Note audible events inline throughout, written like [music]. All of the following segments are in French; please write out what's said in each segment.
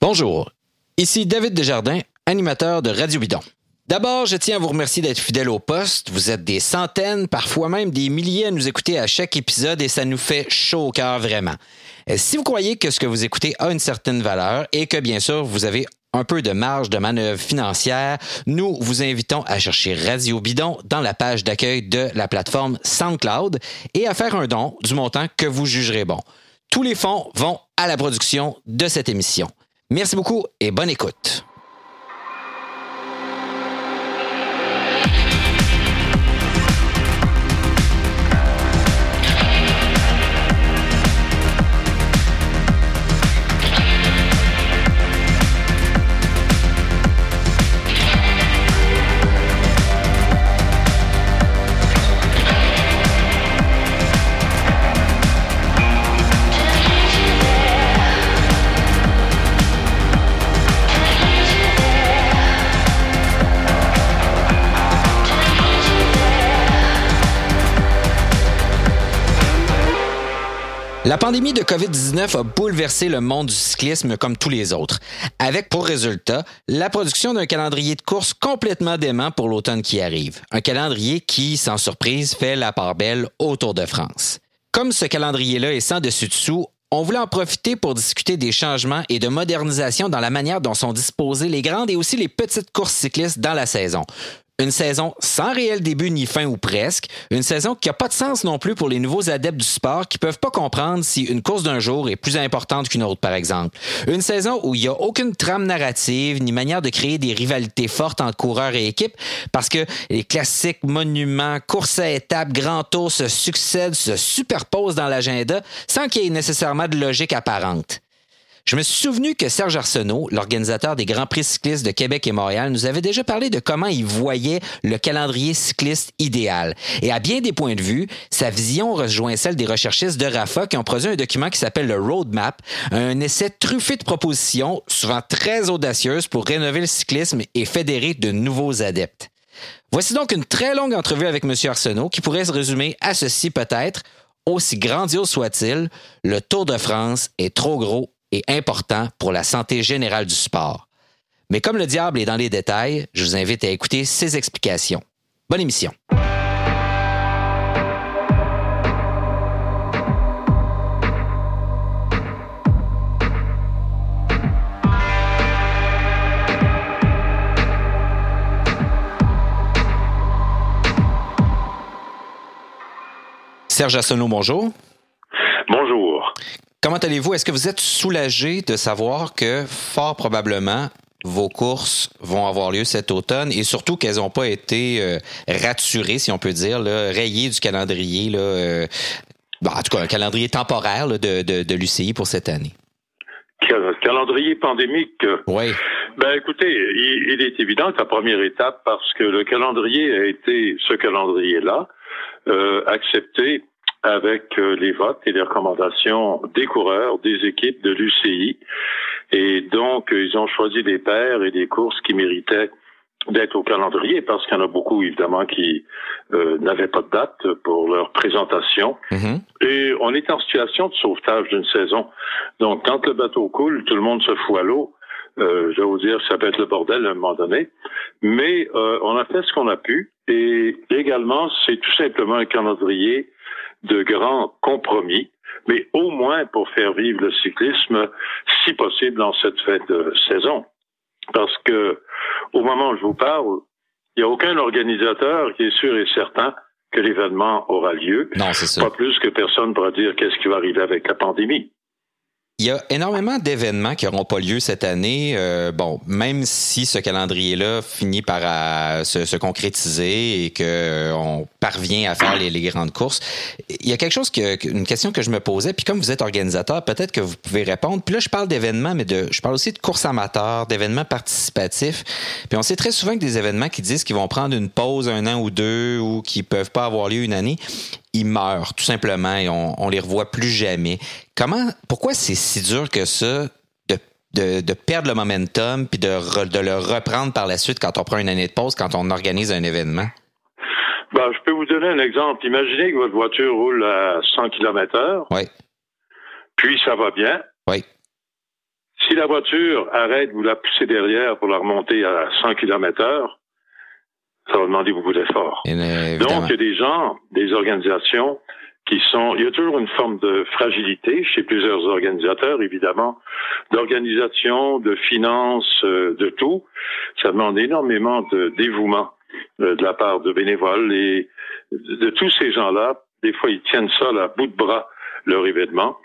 Bonjour, ici David Desjardins, animateur de Radio Bidon. D'abord, je tiens à vous remercier d'être fidèle au poste. Vous êtes des centaines, parfois même des milliers à nous écouter à chaque épisode et ça nous fait chaud au cœur vraiment. Euh, si vous croyez que ce que vous écoutez a une certaine valeur et que bien sûr vous avez un peu de marge de manœuvre financière, nous vous invitons à chercher Radio Bidon dans la page d'accueil de la plateforme SoundCloud et à faire un don du montant que vous jugerez bon. Tous les fonds vont à la production de cette émission. Merci beaucoup et bonne écoute. La pandémie de COVID-19 a bouleversé le monde du cyclisme comme tous les autres, avec pour résultat la production d'un calendrier de course complètement dément pour l'automne qui arrive. Un calendrier qui, sans surprise, fait la part belle au Tour de France. Comme ce calendrier-là est sans dessus-dessous, on voulait en profiter pour discuter des changements et de modernisation dans la manière dont sont disposées les grandes et aussi les petites courses cyclistes dans la saison. Une saison sans réel début ni fin ou presque. Une saison qui n'a pas de sens non plus pour les nouveaux adeptes du sport qui peuvent pas comprendre si une course d'un jour est plus importante qu'une autre, par exemple. Une saison où il n'y a aucune trame narrative ni manière de créer des rivalités fortes entre coureurs et équipes parce que les classiques monuments, courses à étapes, grands tours se succèdent, se superposent dans l'agenda sans qu'il y ait nécessairement de logique apparente. Je me suis souvenu que Serge Arsenault, l'organisateur des Grands Prix cyclistes de Québec et Montréal, nous avait déjà parlé de comment il voyait le calendrier cycliste idéal. Et à bien des points de vue, sa vision rejoint celle des recherchistes de RAFA qui ont produit un document qui s'appelle le Roadmap, un essai truffé de propositions, souvent très audacieuses pour rénover le cyclisme et fédérer de nouveaux adeptes. Voici donc une très longue entrevue avec M. Arsenault qui pourrait se résumer à ceci peut-être. Aussi grandiose soit-il, le Tour de France est trop gros et important pour la santé générale du sport. Mais comme le diable est dans les détails, je vous invite à écouter ses explications. Bonne émission. Serge bonjour. Bonjour. Comment allez-vous? Est-ce que vous êtes soulagé de savoir que fort probablement vos courses vont avoir lieu cet automne et surtout qu'elles n'ont pas été euh, raturées, si on peut dire, là, rayées du calendrier, là, euh, bon, en tout cas un calendrier temporaire là, de, de, de l'UCI pour cette année? Calendrier pandémique? Oui. Ben écoutez, il, il, est évident que la première étape, parce que le calendrier a été ce calendrier-là, euh, accepté avec euh, les votes et les recommandations des coureurs, des équipes de l'UCI. Et donc, ils ont choisi des paires et des courses qui méritaient d'être au calendrier parce qu'il y en a beaucoup évidemment qui euh, n'avaient pas de date pour leur présentation. Mm-hmm. Et on est en situation de sauvetage d'une saison. Donc quand le bateau coule, tout le monde se fout à l'eau. Euh, je vais vous dire, ça peut être le bordel à un moment donné. Mais euh, on a fait ce qu'on a pu. Et également, c'est tout simplement un calendrier de grands compromis, mais au moins pour faire vivre le cyclisme, si possible, dans cette fête de saison. Parce que, au moment où je vous parle, il n'y a aucun organisateur qui est sûr et certain que l'événement aura lieu. Non, c'est ça. Pas plus que personne pourra dire qu'est-ce qui va arriver avec la pandémie. Il y a énormément d'événements qui n'auront pas lieu cette année. Euh, bon, même si ce calendrier-là finit par à, se, se, concrétiser et que euh, on parvient à faire les, les, grandes courses, il y a quelque chose une question que je me posais. Puis comme vous êtes organisateur, peut-être que vous pouvez répondre. Puis là, je parle d'événements, mais de, je parle aussi de courses amateurs, d'événements participatifs. Puis on sait très souvent que des événements qui disent qu'ils vont prendre une pause un an ou deux ou qui peuvent pas avoir lieu une année ils meurent tout simplement et on, on les revoit plus jamais. Comment, pourquoi c'est si dur que ça de, de, de perdre le momentum puis de, re, de le reprendre par la suite quand on prend une année de pause, quand on organise un événement? Ben, je peux vous donner un exemple. Imaginez que votre voiture roule à 100 km heure. Oui. Puis ça va bien. Oui. Si la voiture arrête, vous la poussez derrière pour la remonter à 100 km heure, ça va demander beaucoup d'efforts. Donc, il y a des gens, des organisations qui sont, il y a toujours une forme de fragilité chez plusieurs organisateurs, évidemment, d'organisation, de finances, euh, de tout. Ça demande énormément de dévouement euh, de la part de bénévoles et de tous ces gens-là. Des fois, ils tiennent ça à bout de bras, leur événement.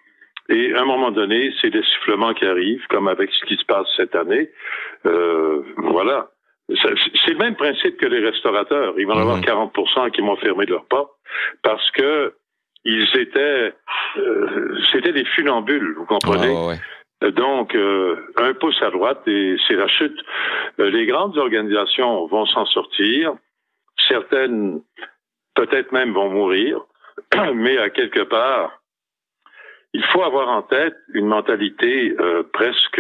Et à un moment donné, c'est des sifflements qui arrivent, comme avec ce qui se passe cette année. Euh, voilà. C'est le même principe que les restaurateurs. Ils vont avoir 40 mhm. qui vont fermer leur portes parce que ils étaient, euh, c'était des funambules, vous comprenez? Donc, euh, un pouce à droite et c'est la chute. Euh, les grandes organisations vont s'en sortir. Certaines, peut-être même, vont mourir. [clears throat] Mais à quelque part, il faut avoir en tête une mentalité presque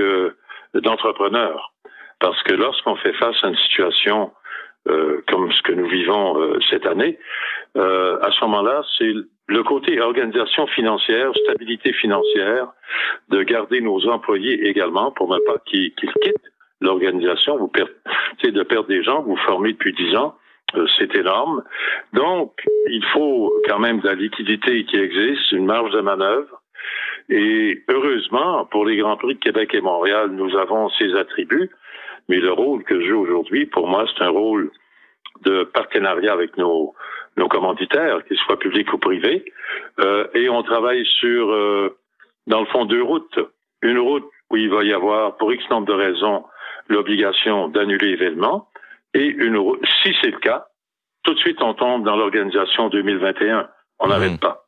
d'entrepreneur. Parce que lorsqu'on fait face à une situation euh, comme ce que nous vivons euh, cette année, euh, à ce moment-là, c'est le côté organisation financière, stabilité financière, de garder nos employés également pour ne pas qu'ils quittent l'organisation. Vous perdez, de perdre des gens, vous formez depuis dix ans, c'est énorme. Donc, il faut quand même de la liquidité qui existe, une marge de manœuvre. Et heureusement, pour les Grands Prix de Québec et Montréal, nous avons ces attributs. Mais le rôle que je joue aujourd'hui, pour moi, c'est un rôle de partenariat avec nos, nos commanditaires, qu'ils soient publics ou privés. Euh, et on travaille sur, euh, dans le fond, deux routes. Une route où il va y avoir, pour X nombre de raisons, l'obligation d'annuler l'événement. Et une route, si c'est le cas, tout de suite, on tombe dans l'organisation 2021. On n'arrête mhm. pas.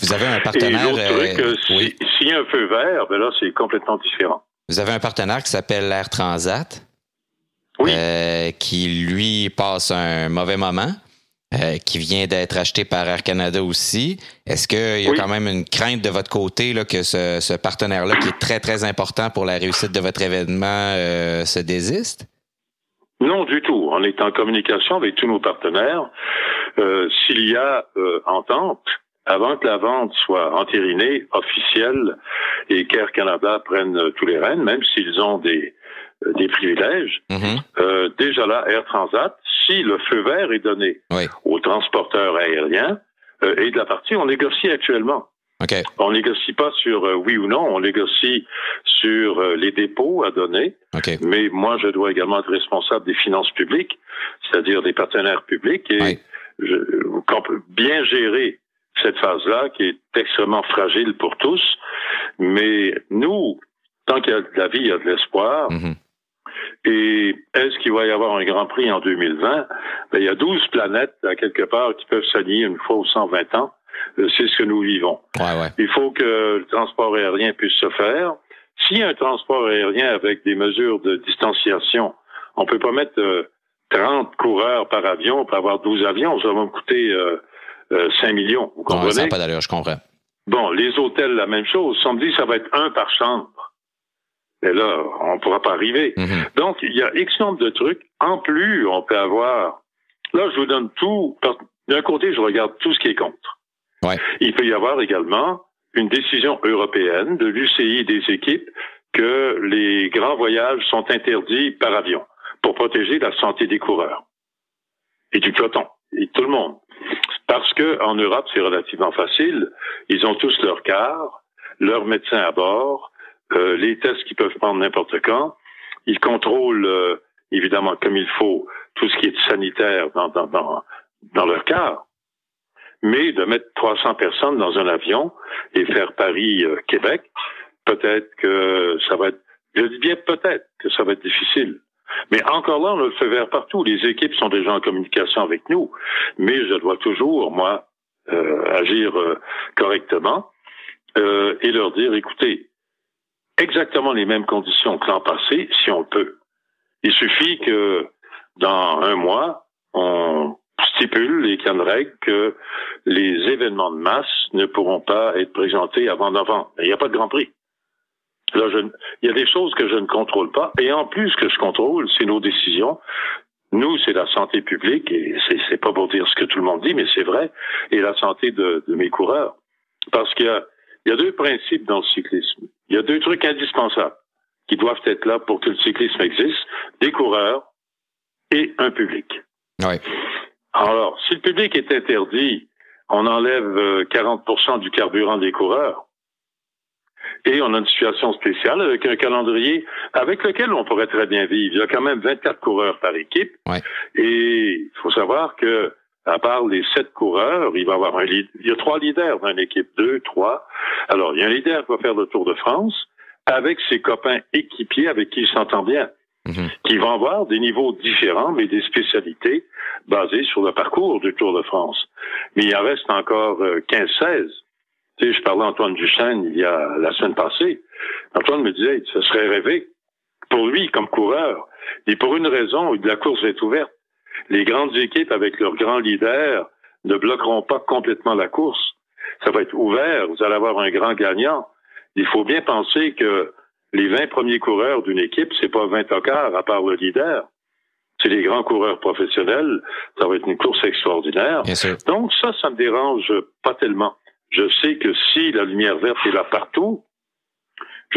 Vous avez un partenaire. Et truc, euh, s'il y a un feu vert, ben là, c'est complètement différent. Vous avez un partenaire qui s'appelle l'Air Transat oui. Euh, qui lui passe un mauvais moment. Euh, qui vient d'être acheté par Air Canada aussi. Est-ce qu'il y a quand même une crainte de votre côté là, que ce, ce partenaire-là, qui est très, très important pour la réussite de votre événement, euh, se désiste? Non, du tout. On est en communication avec tous nos partenaires. Euh, S'il y a euh, entente, avant que la vente soit entérinée, officielle, et qu'Air Canada prenne tous les rênes, même s'ils ont des, des privilèges. Mhm. euh, déjà là, Air Transat, si le feu vert est donné aux transporteurs aériens euh, et de la partie, on négocie actuellement. Okay. On négocie pas sur euh, oui ou non, on négocie sur euh, les dépôts à donner. Mais moi, je dois également être responsable des finances publiques, c'est-à-dire des partenaires publics, et je, bien gérer cette phase-là qui est extrêmement fragile pour tous. Mais nous, tant qu'il y a de la vie, il y a de l'espoir. Mhm. Et est-ce qu'il va y avoir un Grand Prix en 2020? Ben, il y a 12 planètes, à quelque part, qui peuvent s'aligner une fois aux 120 ans. Euh, c'est ce que nous vivons. Il faut que le transport aérien puisse se faire. S'il y a un transport aérien avec des mesures de distanciation, on peut pas mettre 30 euh, coureurs par avion pour avoir 12 avions. Ça va me coûter 5 euh, millions. Vous comprenez? ça pas d'allure, je comprends. Bon, les hôtels, la même chose. On me dit que ça va être un par chambre. Et là, on ne pourra pas arriver. Mhm. Donc, il y a X nombre de trucs. En plus, on peut avoir... Là, je vous donne tout. D'un côté, je regarde tout ce qui est contre. Il peut y avoir également une décision européenne de l'UCI des équipes que les grands voyages sont interdits par avion pour protéger la santé des coureurs et du peloton et tout le monde. Parce que en Europe, c'est relativement facile. Ils ont tous leur car, leur médecin à bord, euh, les tests qu'ils peuvent prendre n'importe quand. Ils contrôlent euh, évidemment comme il faut tout ce qui est sanitaire dans, dans, dans, dans leur cas. Mais de mettre 300 personnes dans un avion et faire Paris-Québec, peut-être que ça va être, je dis bien peut-être que ça va être difficile. Mais encore là, on le fait vers partout. Les équipes sont déjà en communication avec nous. Mais je dois toujours, moi, euh, agir correctement et leur dire, écoutez, exactement les mêmes conditions que l'an passé, si on peut. Il suffit que dans un mois, on stipule et qu'il y que les événements de masse ne pourront pas être présentés avant novembre. Il n'y a pas de Grand Prix. Là, je, il y a des choses que je ne contrôle pas. Et en plus, que je contrôle, c'est nos décisions. Nous, c'est la santé publique, et c'est pas pour dire ce que tout le monde dit, mais c'est vrai, et la santé de, de mes coureurs. Parce qu'il y a, il y a deux principes dans le cyclisme. Il y a deux trucs indispensables. qui doivent être là pour que le cyclisme existe, des coureurs et un public. Alors, si le public est interdit, on enlève 40% euh, du carburant des coureurs. Et on a une situation spéciale avec un calendrier avec lequel on pourrait très bien vivre. Il y a quand même 24 coureurs par équipe. Ouais. Et il faut savoir que à part les sept coureurs, il va y avoir un leader. Il y a trois leaders dans une équipe, deux, trois. Alors, il y a un leader qui va faire le Tour de France avec ses copains équipiers avec qui il s'entend bien, Mhm. qui vont avoir des niveaux différents, mais des spécialités basées sur le parcours du Tour de France. Mais il en reste encore euh, 15-16. Tu sais, je parlais à Antoine Duchesne il y a la semaine passée. Antoine me disait, ce serait rêvé pour lui comme coureur. Et pour une raison, la course est ouverte. Les grandes équipes avec leurs grands leaders ne bloqueront pas complètement la course. Ça va être ouvert. Vous allez avoir un grand gagnant. Il faut bien penser que les 20 premiers coureurs d'une équipe, c'est pas 20 tocards à part le leader. C'est les grands coureurs professionnels. Ça va être une course extraordinaire. Donc ça, ça me dérange pas tellement. Je sais que si la lumière verte est là partout,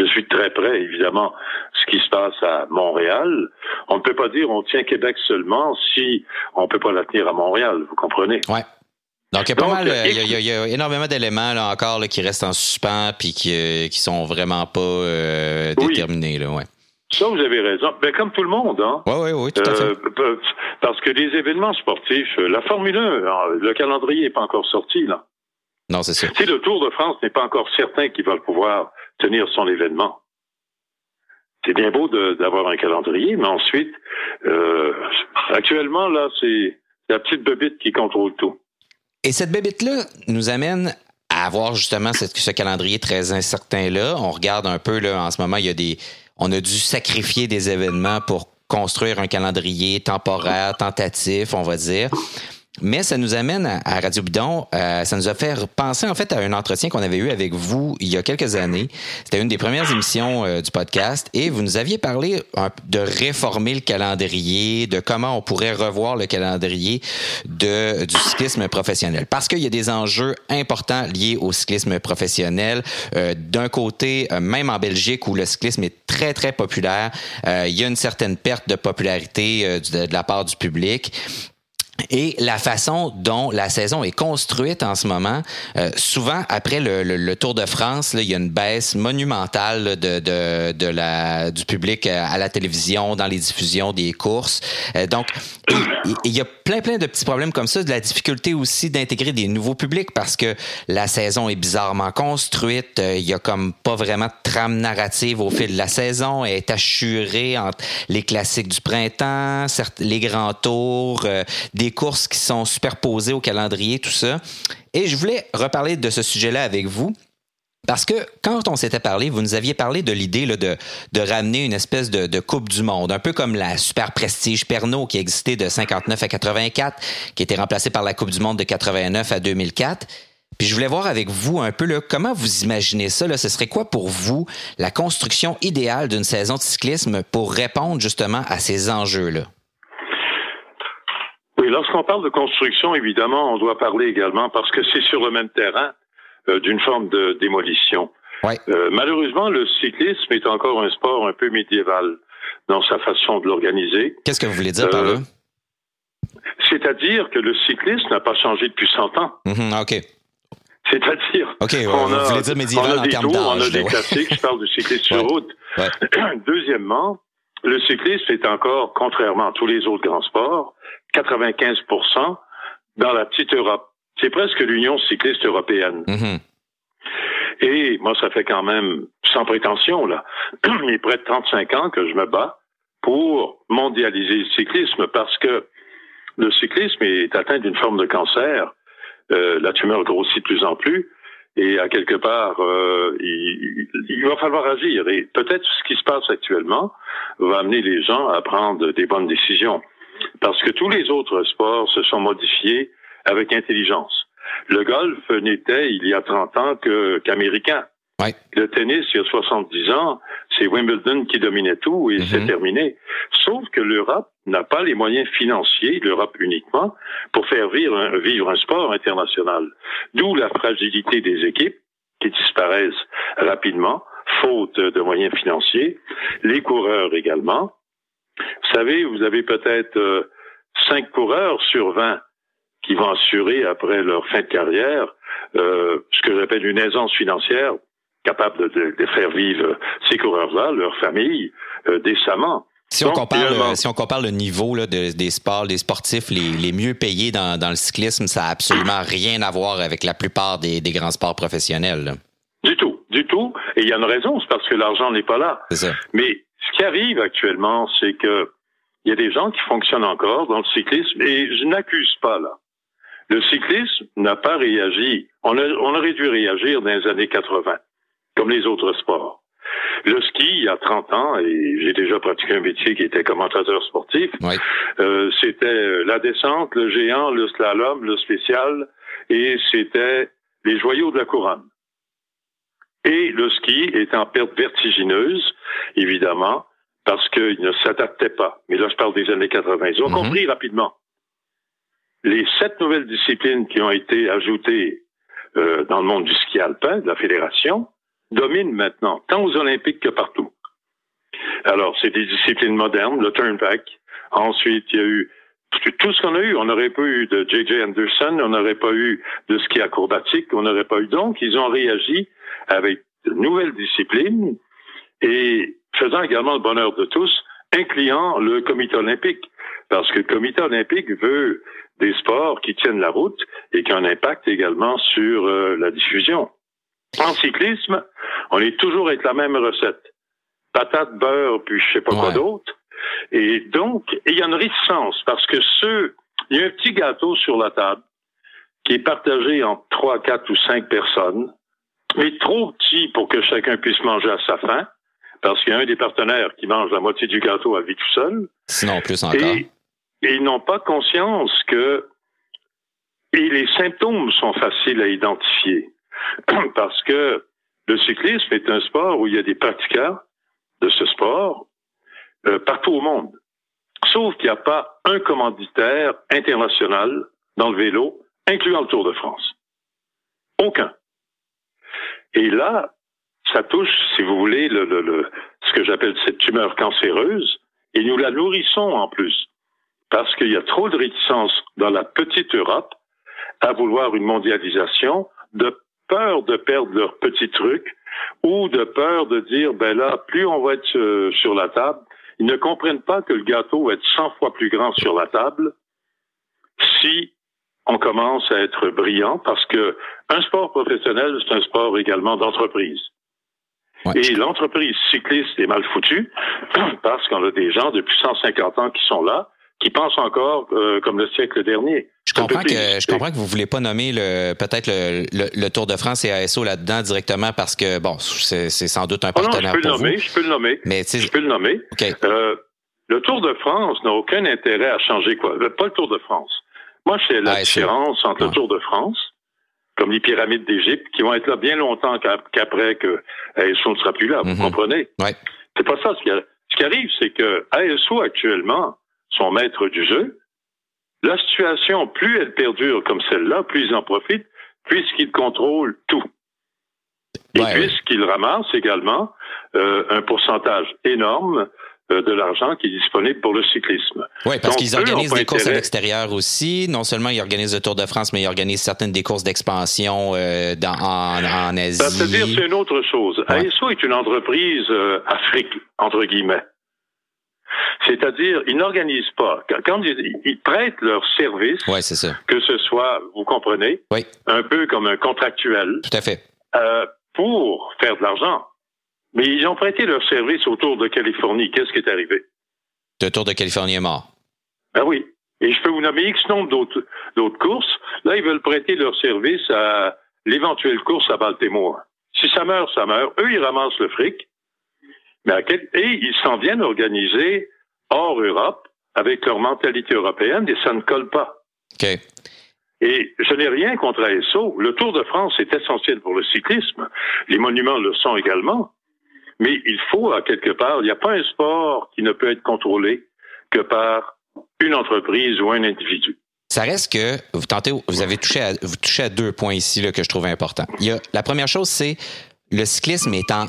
je suis très près, évidemment, ce qui se passe à Montréal. On ne peut pas dire on tient Québec seulement si on peut pas la tenir à Montréal, vous comprenez? Ouais. Donc, il y a pas Donc, mal, euh, il y a, il y énormément d'éléments là, encore là, qui restent en suspens puis qui, euh, qui sont vraiment pas euh, Oui. déterminés. Là, ouais. Ça, vous avez raison. Ben, comme tout le monde, hein. Ouais, ouais, oui, tout à fait. Euh, parce que les événements sportifs, la Formule 1, alors, le calendrier n'est pas encore sorti, là. Non, c'est. Si le Tour de France n'est pas encore certain qu'il va pouvoir tenir son événement, c'est bien beau d'avoir un calendrier, mais ensuite, euh, actuellement, là, c'est la petite bebite qui contrôle tout. Et cette bébite-là nous amène à avoir justement cette- ce calendrier très incertain-là. On regarde un peu, là, en ce moment, il y a des. On a dû sacrifier des événements pour construire un calendrier temporaire, tentatif, on va dire. Mais ça nous amène à, Radio Bidon. euh, ça nous a fait penser en fait à un entretien qu'on avait eu avec vous il y a quelques années. C'était une des premières émissions euh, du podcast et vous nous aviez parlé de réformer le calendrier, de comment on pourrait revoir le calendrier de, du cyclisme professionnel. Parce qu'il y a des enjeux importants liés au cyclisme professionnel. Euh, D'un côté, euh, même en Belgique où le cyclisme est très, très populaire, il y a une certaine perte de popularité de la part du public. Et la façon dont la saison est construite en ce moment, euh, souvent après le, le- le Tour de France, là, il y a une baisse monumentale de, de, de la, du public euh, à la télévision, dans les diffusions des courses. Euh, donc, il, y a plein, plein de petits problèmes comme ça, de la difficulté aussi d'intégrer des nouveaux publics parce que la saison est bizarrement construite. Euh, il y a comme pas vraiment de trame narrative au fil de la saison. Elle est assurée entre les classiques du printemps, certes, les grands tours, euh, des courses qui sont superposées au calendrier, tout ça. Et je voulais reparler de ce sujet-là avec vous. Parce que quand on s'était parlé, vous nous aviez parlé de l'idée de, de ramener une espèce de, de Coupe du Monde, un peu comme la Super Prestige Pernod qui existait de 59 à 84, qui était remplacée par la Coupe du Monde de 89 à 2004. Puis je voulais voir avec vous un peu là, comment vous imaginez ça. Là, ce serait quoi pour vous la construction idéale d'une saison de cyclisme pour répondre justement à ces enjeux-là? Lorsqu'on parle de construction, évidemment, on doit parler également, parce que c'est sur le même terrain, euh, d'une forme de démolition. Ouais. Euh, malheureusement, le cyclisme est encore un sport un peu médiéval dans sa façon de l'organiser. Qu'est-ce que vous voulez dire par Euh, là? C'est-à-dire que le cyclisme n'a pas changé depuis 100 ans. Mhm, OK. C'est-à-dire, OK, ouais, on a, on des tours, on a des ouais. classiques, je parle du cyclisme sur Ouais. route. Ouais. [clears throat] Deuxièmement, le cyclisme est encore, contrairement à tous les autres grands sports, 95% dans la petite Europe. C'est presque l'Union cycliste européenne. Mhm. Et moi, ça fait quand même, sans prétention, là, [clears throat] mais près de 35 ans que je me bats pour mondialiser le cyclisme parce que le cyclisme est atteint d'une forme de cancer. Euh, la tumeur grossit de plus en plus et à quelque part, euh, il, il va falloir agir. Et peut-être ce qui se passe actuellement va amener les gens à prendre des bonnes décisions. Parce que tous les autres sports se sont modifiés avec intelligence. Le golf n'était, il y a 30 ans, qu'américain. Ouais. Le tennis, il y a 70 ans, c'est Wimbledon qui dominait tout et Mhm. c'est terminé. Sauf que l'Europe n'a pas les moyens financiers, l'Europe uniquement, pour faire vivre un, vivre un sport international. D'où la fragilité des équipes qui disparaissent rapidement, faute de moyens financiers, les coureurs également. Vous savez, vous avez peut-être euh, cinq coureurs sur 20 qui vont assurer après leur fin de carrière euh, ce que j'appelle une aisance financière capable de, faire vivre ces coureurs-là, leurs familles, euh, décemment. Si on, compare, si on compare le niveau des sports, des sportifs les, mieux payés dans, le cyclisme, ça n'a absolument rien à voir avec la plupart des, grands sports professionnels. Du tout, du tout. Et il y a une raison, c'est parce que l'argent n'est pas là. Ça. Mais ce qui arrive actuellement, c'est que il y a des gens qui fonctionnent encore dans le cyclisme et je n'accuse pas là. Le cyclisme n'a pas réagi. On, on aurait dû réagir dans les années 80, comme les autres sports. Le ski, il y a 30 ans, et j'ai déjà pratiqué un métier qui était commentateur sportif, euh, c'était la descente, le géant, le slalom, le spécial, et c'était les joyaux de la couronne. Et le ski est en perte vertigineuse, évidemment, parce qu'il ne s'adaptait pas. Mais là, je parle des années 80. Ils ont mhm. compris rapidement. Les sept nouvelles disciplines qui ont été ajoutées euh, dans le monde du ski alpin, de la fédération, dominent maintenant, tant aux Olympiques que partout. Alors, c'est des disciplines modernes, le turnback. Ensuite, il y a eu tout ce qu'on a eu. On n'aurait pas eu de J.J. Anderson, on n'aurait pas eu de ski acrobatique, on n'aurait pas eu. Donc, ils ont réagi avec de nouvelles disciplines et faisant également le bonheur de tous, incluant le comité olympique. Parce que le comité olympique veut des sports qui tiennent la route et qui ont un impact également sur euh, la diffusion. En cyclisme, on est toujours avec la même recette. Patate, beurre, puis je sais pas quoi d'autre. Et donc, il y a une réticence parce que ceux, il y a un petit gâteau sur la table qui est partagé entre trois, quatre ou cinq personnes, mais trop petit pour que chacun puisse manger à sa faim parce qu'il y a un des partenaires qui mange la moitié du gâteau à vie tout seul. Sinon, plus encore. Et, ils n'ont pas conscience que et les symptômes sont faciles à identifier [clears throat] parce que le cyclisme est un sport où il y a des pratiquants de ce sport euh, partout au monde. Sauf qu'il n'y a pas un commanditaire international dans le vélo, incluant le Tour de France. Aucun. Et là, ça touche, si vous voulez, le, le, ce que j'appelle cette tumeur cancéreuse, et nous la nourrissons en plus, parce qu'il y a trop de réticence dans la petite Europe à vouloir une mondialisation, de peur de perdre leur petit truc, ou de peur de dire, ben là, plus on va être euh, sur la table, ils ne comprennent pas que le gâteau va être 100 fois plus grand sur la table si on commence à être brillant, parce que un sport professionnel, c'est un sport également d'entreprise. Et l'entreprise cycliste est mal foutue [clears throat] parce qu'on a des gens depuis 150 ans qui sont là, qui pensent encore euh, comme le siècle dernier. Je comprends, que, je comprends que vous voulez pas nommer le peut-être le, Tour de France et ASO là-dedans directement parce que bon, c'est sans doute un partenaire oh non, je peux le nommer, Je peux le nommer. Mais je peux le nommer. Euh, le Tour de France n'a aucun intérêt à changer quoi. Pas le Tour de France. Moi, fais la différence entre le Tour de France comme les pyramides d'Égypte, qui vont être là bien longtemps qu'après que ASO ne sera plus là, vous mhm. comprenez? Ouais. C'est pas ça. Ce qui, ce qui arrive, c'est que ASO actuellement sont maîtres du jeu. La situation, plus elle perdure comme celle-là, plus ils en profitent, puisqu'ils contrôlent tout. Et puisqu'ils ramassent également euh, un pourcentage énorme euh, de l'argent qui est disponible pour le cyclisme. Oui, parce qu'ils organisent des courses à l'extérieur aussi. Non seulement ils organisent le Tour de France, mais ils organisent certaines des courses d'expansion euh, en, en, Asie. C'est-à-dire, c'est une autre chose. ASO est une entreprise euh, Afrique, entre guillemets. C'est-à-dire, ils n'organisent pas. Quand ils, prêtent ouais, c'est ça. que ce soit, vous comprenez, oui. un peu comme un contractuel, Tout à fait. Euh, pour faire de l'argent. Mais ils ont prêté leur service au Tour de Californie. Qu'est-ce qui est arrivé? Le Tour de Californie est mort. Ben oui. Et je peux vous nommer X nombre d'autres courses. Là, ils veulent prêter leur service à l'éventuelle course à Baltimore. Si ça meurt, ça meurt. Eux, ils ramassent le fric. Mais à quel... Et ils s'en viennent organiser hors Europe avec leur mentalité européenne et ça ne colle pas. OK. Et je n'ai rien contre ASO. Le Tour de France est essentiel pour le cyclisme. Les monuments le sont également. Mais il faut, à quelque part, il n'y a pas un sport qui ne peut être contrôlé que par une entreprise ou un individu. Ça reste que vous tentez, vous avez touché à, vous touchez à deux points ici là, que je trouve importants. Il y a, la première chose, c'est le cyclisme est en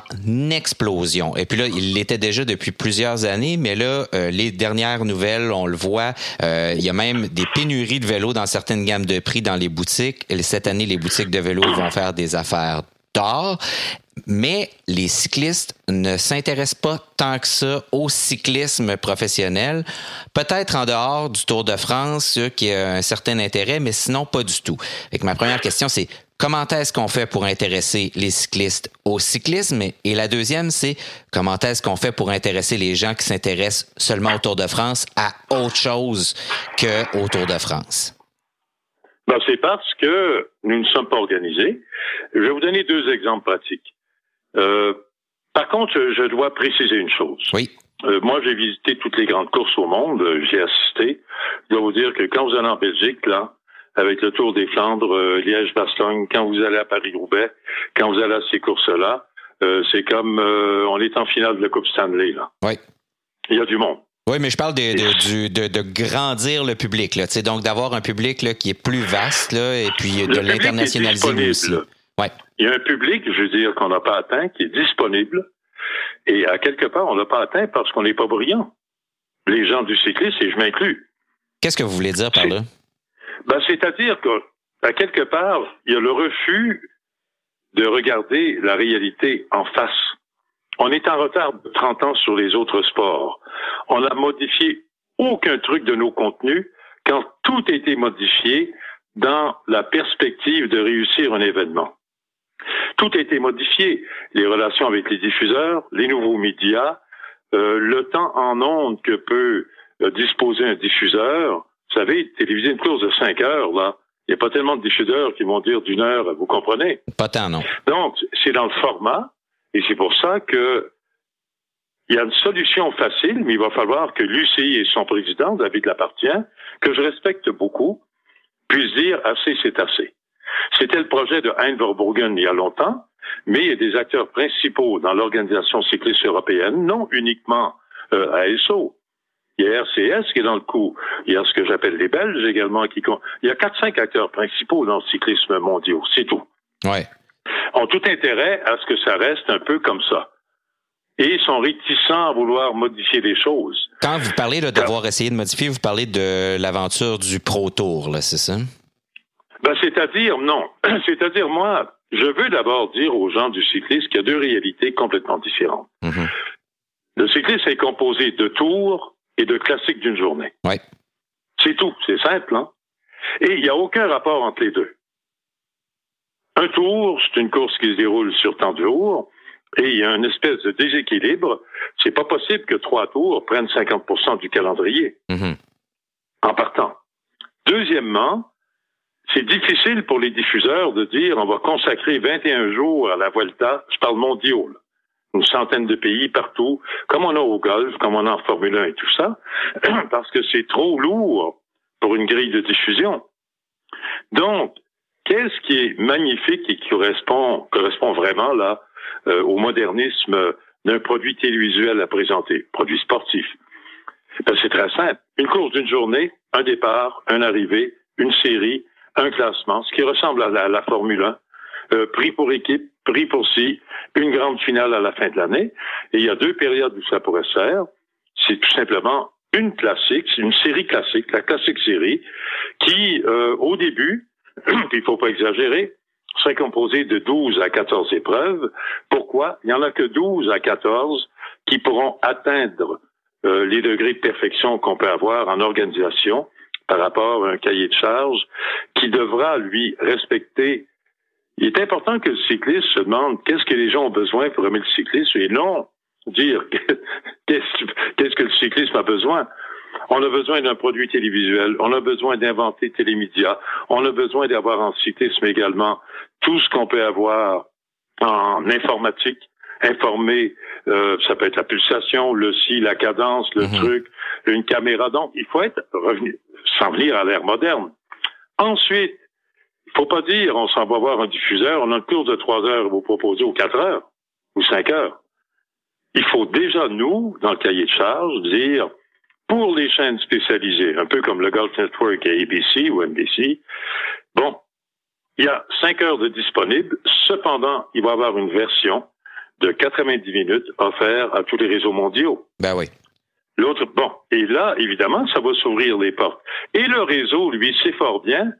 explosion. Et puis là, il l'était déjà depuis plusieurs années, mais là, euh, les dernières nouvelles, on le voit, euh, il y a même des pénuries de vélos dans certaines gammes de prix dans les boutiques. Et cette année, les boutiques de vélos vont faire des affaires d'or. Mais les cyclistes ne s'intéressent pas tant que ça au cyclisme professionnel. Peut-être en dehors du Tour de France, qui a un certain intérêt, mais sinon pas du tout. Et ma première question, c'est comment est-ce qu'on fait pour intéresser les cyclistes au cyclisme? Et la deuxième, c'est comment est-ce qu'on fait pour intéresser les gens qui s'intéressent seulement au Tour de France à autre chose qu'au Tour de France? Ben, c'est parce que nous ne sommes pas organisés. Je vais vous donner deux exemples pratiques. Euh, par contre, je dois préciser une chose. Oui. Euh, moi, j'ai visité toutes les grandes courses au monde. J'y ai assisté. Je dois vous dire que quand vous allez en Belgique, là, avec le Tour des Flandres, euh, Liège-Bastogne, quand vous allez à Paris-Roubaix, quand vous allez à ces courses-là, euh, c'est comme euh, on est en finale de la Coupe Stanley. Là. Oui. Il y a du monde. Oui, mais je parle de, de, de, de grandir le public, là, donc d'avoir un public là, qui est plus vaste là, et puis de l'internationaliser aussi. Ouais. Il y a un public, je veux dire, qu'on n'a pas atteint, qui est disponible. Et à quelque part, on n'a pas atteint parce qu'on n'est pas brillant. Les gens du cyclisme, et je m'inclus. Qu'est-ce que vous voulez dire par là? Ben, c'est-à-dire qu'à quelque part, il y a le refus de regarder la réalité en face. On est en retard de 30 ans sur les autres sports. On n'a modifié aucun truc de nos contenus quand tout a été modifié dans la perspective de réussir un événement. Tout a été modifié. Les relations avec les diffuseurs, les nouveaux médias, euh, le temps en ondes que peut euh, disposer un diffuseur, vous savez, téléviser une course de 5 heures, là, il n'y a pas tellement de diffuseurs qui vont dire d'une heure, vous comprenez? Pas tant, non. Donc, c'est dans le format, et c'est pour ça que il y a une solution facile, mais il va falloir que l'UCI et son président, David Lapartien, que je respecte beaucoup, puissent dire assez, c'est assez. C'était le projet de Hein Verbogen il y a longtemps, mais il y a des acteurs principaux dans l'organisation cycliste européenne, non uniquement euh, ASO, il y a RCS qui est dans le coup. Il y a ce que j'appelle les Belges également qui Il y a quatre, cinq acteurs principaux dans le cyclisme mondial. C'est tout. Ouais. Ont tout intérêt à ce que ça reste un peu comme ça. Et ils sont réticents à vouloir modifier les choses. Quand vous parlez d'avoir essayé de modifier, vous parlez de l'aventure du Pro Tour, là, c'est ça? Ben, c'est-à-dire, non. [clears throat] C'est-à-dire, moi, je veux d'abord dire aux gens du cyclisme qu'il y a deux réalités complètement différentes. Mm-hmm. Le cyclisme est composé de tours et de classiques d'une journée. Oui. C'est tout, c'est simple. Hein? Et il n'y a aucun rapport entre les deux. Un tour, c'est une course qui se déroule sur tant de jours, et il y a une espèce de déséquilibre. C'est pas possible que trois tours prennent 50% du calendrier mm-hmm. en partant. Deuxièmement, c'est difficile pour les diffuseurs de dire on va consacrer 21 jours à la Vuelta, je parle mondial une centaine de pays partout, comme on a au golf, comme on a en Formule 1 et tout ça, [clears throat] parce que c'est trop lourd pour une grille de diffusion. Donc, qu'est-ce qui est magnifique et qui correspond, correspond vraiment là euh, au modernisme d'un produit télévisuel à présenter, produit sportif? Ben, c'est très simple. Une course d'une journée, un départ, un arrivée, une série, un classement, ce qui ressemble à la, Formule 1, euh, prix pour équipe, prix pour si, une grande finale à la fin de l'année. Et il y a deux périodes où ça pourrait se faire. C'est tout simplement une classique, c'est une série classique, la classique série, qui, euh, au début, [clears throat] il faut pas exagérer, serait composée de 12 à 14 épreuves. Pourquoi? Il n'y en a que 12 à 14 qui pourront atteindre euh, les degrés de perfection qu'on peut avoir en organisation par rapport à un cahier de charge qui devra, lui, respecter il est important que le cycliste se demande qu'est-ce que les gens ont besoin pour aimer le cyclisme et non dire [laughs] qu'est-ce que le cyclisme a besoin. On a besoin d'un produit télévisuel, on a besoin d'inventer télémédias, on a besoin d'avoir en cyclisme également tout ce qu'on peut avoir en informatique, informer, euh, ça peut être la pulsation, le si, la cadence, le mhm. truc, une caméra. Donc, il faut être revenu, s'en venir à l'ère moderne. Ensuite, faut pas dire on s'en va voir un diffuseur, on a une course de trois heures vous proposez aux quatre heures ou cinq heures. Il faut déjà, nous, dans le cahier de charge, dire pour les chaînes spécialisées, un peu comme le Golf Network à ABC ou NBC, bon, il y a 5 heures de disponible. Cependant, il va y avoir une version de 90 minutes offerte à tous les réseaux mondiaux. Ben oui. L'autre, bon. Et là, évidemment, ça va s'ouvrir les portes. Et le réseau, lui, sait fort bien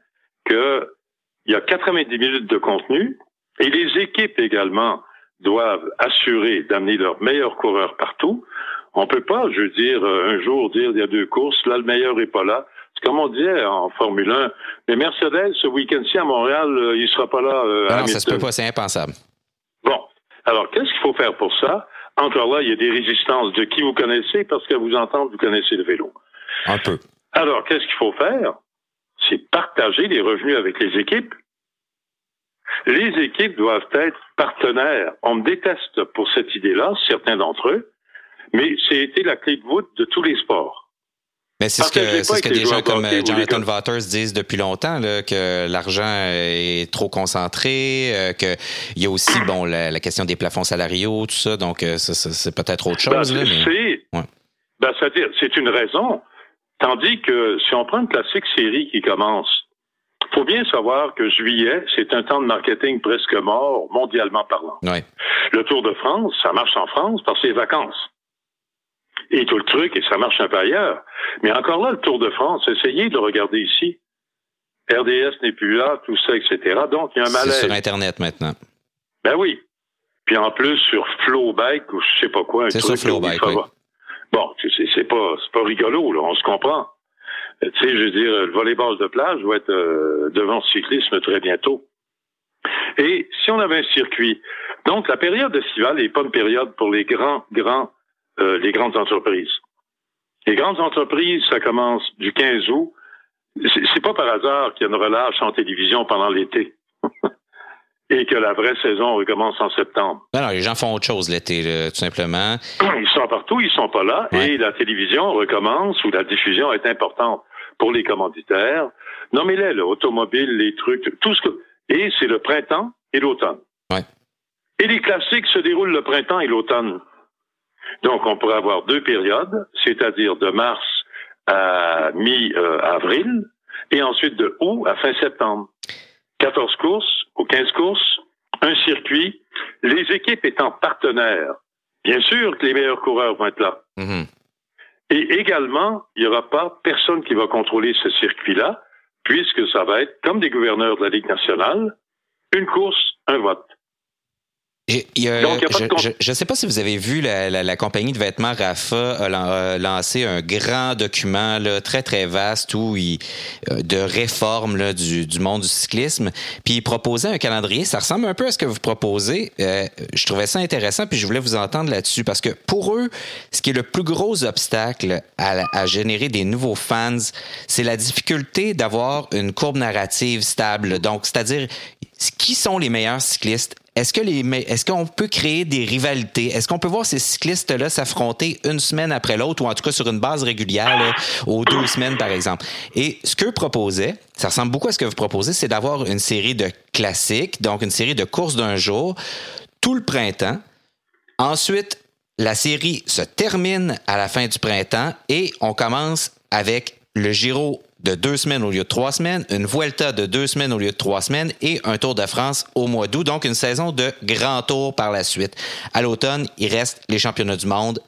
qu'il y a 90 minutes de contenu et les équipes également doivent assurer d'amener leurs meilleurs coureurs partout. On peut pas, je veux dire, un jour dire il y a deux courses, là le meilleur est pas là. C'est comme on disait en Formule 1. Mais Mercedes, ce week-end-ci à Montréal, euh, il sera pas là. Euh, non, ça se peut pas, c'est impensable. Bon. Alors, qu'est-ce qu'il faut faire pour ça? Encore là, il y a des résistances de qui vous connaissez, parce que vous entendez, vous connaissez le vélo. Un peu. Alors, qu'est-ce qu'il faut faire? C'est partager les revenus avec les équipes. Les équipes doivent être partenaires. On me déteste pour cette idée-là, certains d'entre eux, mais c'est été la clé de voûte de tous les sports. Mais c'est ce que, ce que des gens comme euh, Jonathan Waters disent depuis longtemps, là, que l'argent est trop concentré, euh, qu'il y a aussi bon la, question des plafonds salariaux, tout ça, donc euh, c'est peut-être autre ben, chose. c'est ben, c'est une raison. Tandis que si on prend une classique série qui commence, faut bien savoir que juillet, c'est un temps de marketing presque mort, mondialement parlant. Le Tour de France, ça marche en France par ses vacances et tout le truc, et ça marche un peu ailleurs. Mais encore là, le Tour de France, essayez de regarder ici. RDS n'est plus là, tout ça, etc. Donc, il y a un malaise. C'est sur Internet maintenant. Ben oui. Puis en plus, sur Flowbike, ou je sais pas quoi. C'est sur Flowbike, oui. Bon, c'est pas, pas rigolo, là, on se comprend. Tu sais, je veux dire, le volleyball de plage va être euh, devant le cyclisme très bientôt. Et si on avait un circuit, donc la période estivale n'est pas une période pour les grands, grands euh, les grandes entreprises. Les grandes entreprises, ça commence du 15 août. C'est pas par hasard qu'il y a une relâche en télévision pendant l'été. Et que la vraie saison recommence en septembre. Non, les gens font autre chose l'été, tout simplement. [clears throat] Ils sont partout, ils sont pas là, et la télévision recommence, ou la diffusion est importante pour les commanditaires. Nommez-les, l'automobile, les trucs, tout ce que... Et c'est le printemps et l'automne. Ouais. Et les classiques se déroulent le printemps et l'automne. Donc, on pourrait avoir deux périodes, c'est-à-dire de mars à mi-avril et ensuite de août à fin septembre. 14 courses ou 15 courses, un circuit, les équipes étant partenaires. Bien sûr que les meilleurs coureurs vont être là. Mm-hmm. Et également, il n'y aura pas personne qui va contrôler ce circuit-là, puisque ça va être, comme des gouverneurs de la Ligue nationale, une course, un vote je ne sais pas si vous avez vu la, compagnie de vêtements Rafa a lancé un grand document là, très très vaste où il, euh, de réforme là, du, du, monde du cyclisme. Puis il proposait un calendrier. Ça ressemble un peu à ce que vous proposez. Euh, je trouvais ça intéressant puis je voulais vous entendre là-dessus parce que pour eux, ce qui est le plus gros obstacle à, à générer des nouveaux fans, c'est la difficulté d'avoir une courbe narrative stable. Donc, c'est-à-dire qui sont les meilleurs cyclistes? Est-ce qu'on peut créer des rivalités? Est-ce qu'on peut voir ces cyclistes-là s'affronter une semaine après l'autre ou en tout cas sur une base régulière aux deux semaines par exemple? Et ce que proposait, ça ressemble beaucoup à ce que vous proposez, c'est d'avoir une série de classiques, donc une série de courses d'un jour tout le printemps. Ensuite, la série se termine à la fin du printemps et on commence avec le Giro de deux semaines au lieu de trois semaines, une Vuelta de deux semaines au lieu de trois semaines et un Tour de France au mois d'août. Donc, une saison de grand tour par la suite. À l'automne, il reste les championnats du monde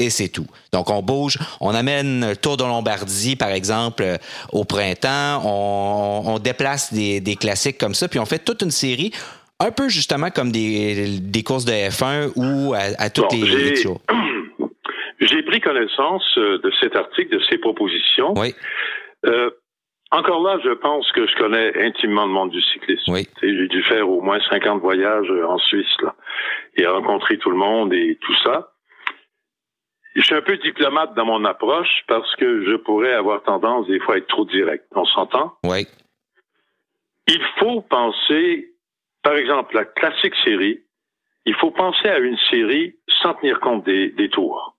et c'est tout. Donc, on bouge, on amène le Tour de Lombardie, par exemple, euh, au printemps, on, déplace des, classiques comme ça, puis on fait toute une série, un peu justement comme des, courses de F1 ou à, toutes les, les [clears throat] J'ai pris connaissance euh, de cet article, de ces propositions. Oui. Euh, encore là, je pense que je connais intimement le monde du cyclisme. Oui. J'ai dû faire au moins 50 voyages euh, en Suisse là, et rencontrer tout le monde et tout ça. Je suis un peu diplomate dans mon approche parce que je pourrais avoir tendance des fois à être trop direct. On s'entend? Oui. Il faut penser, par exemple, la classique série, il faut penser à une série sans tenir compte des, des tours.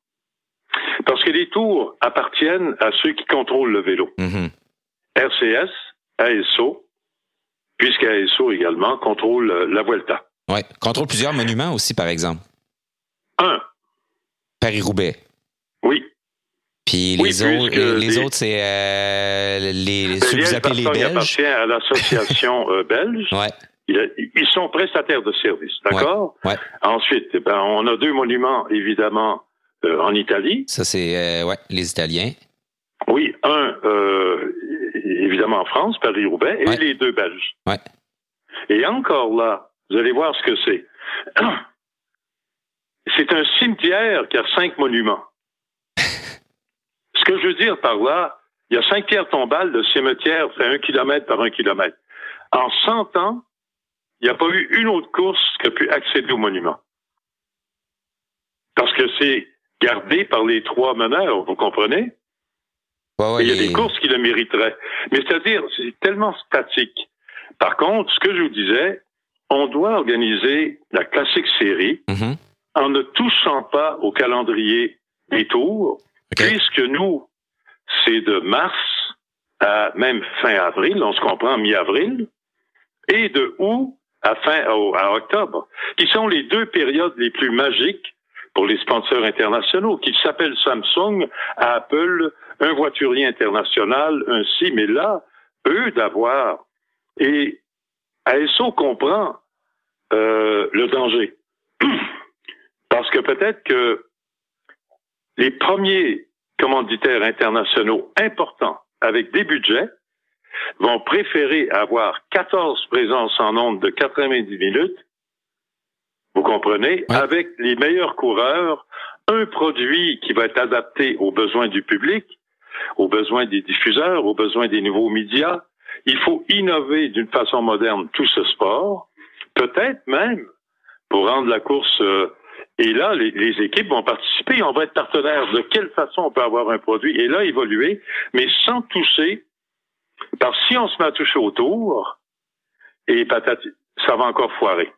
Parce que les tours appartiennent à ceux qui contrôlent le vélo. Mm-hmm. RCS, ASO, puisque ASO également contrôle euh, la Vuelta. Oui, contrôle plusieurs monuments aussi, par exemple. Un. Paris-Roubaix. Oui. Puis les, autres, les, autres, c'est euh, les, ceux que vous appelez les Belges. appartient à l'association [laughs] euh, belge. Ouais. Ils sont prestataires de services, d'accord? Ouais, Ensuite, eh ben, on a deux monuments, évidemment, euh, en Italie. Ça, c'est ouais, les Italiens. Oui, un, évidemment, en France, Paris-Roubaix, et les deux Belges. Ouais. Et encore là, vous allez voir ce que c'est. [clears throat] C'est un cimetière qui a cinq monuments. [laughs] ce que je veux dire par là, il y a cinq pierres tombales, le cimetière fait un kilomètre par un kilomètre. En 100 ans, il n'y a pas eu une autre course qui a pu accéder au monument. Parce que c'est gardé par les trois meneurs, vous comprenez? il y a des courses qui le mériteraient. Mais c'est-à-dire, c'est tellement statique. Par contre, ce que je vous disais, on doit organiser la classique série mm-hmm. en ne touchant pas au calendrier des tours, puisque nous, c'est de mars à même fin avril, on se comprend mi-avril, et de août à fin à octobre, qui sont les deux périodes les plus magiques pour les sponsors internationaux, qui s'appellent Samsung, Apple, un voiturier international, ainsi, mais là, eux d'avoir. Et ASO comprend euh, le danger. [clears throat] Parce que peut-être que les premiers commanditaires internationaux importants avec des budgets vont préférer avoir 14 présences en nombre de 90 minutes, vous comprenez, avec les meilleurs coureurs, un produit qui va être adapté aux besoins du public, aux besoins des diffuseurs, aux besoins des nouveaux médias. Il faut innover d'une façon moderne tout ce sport, peut-être même pour rendre la course euh, et là, les, équipes vont participer, on va être partenaires. De quelle façon on peut avoir un produit et là évoluer, mais sans toucher. Parce que si on se met à toucher autour, et patate, ça va encore foirer.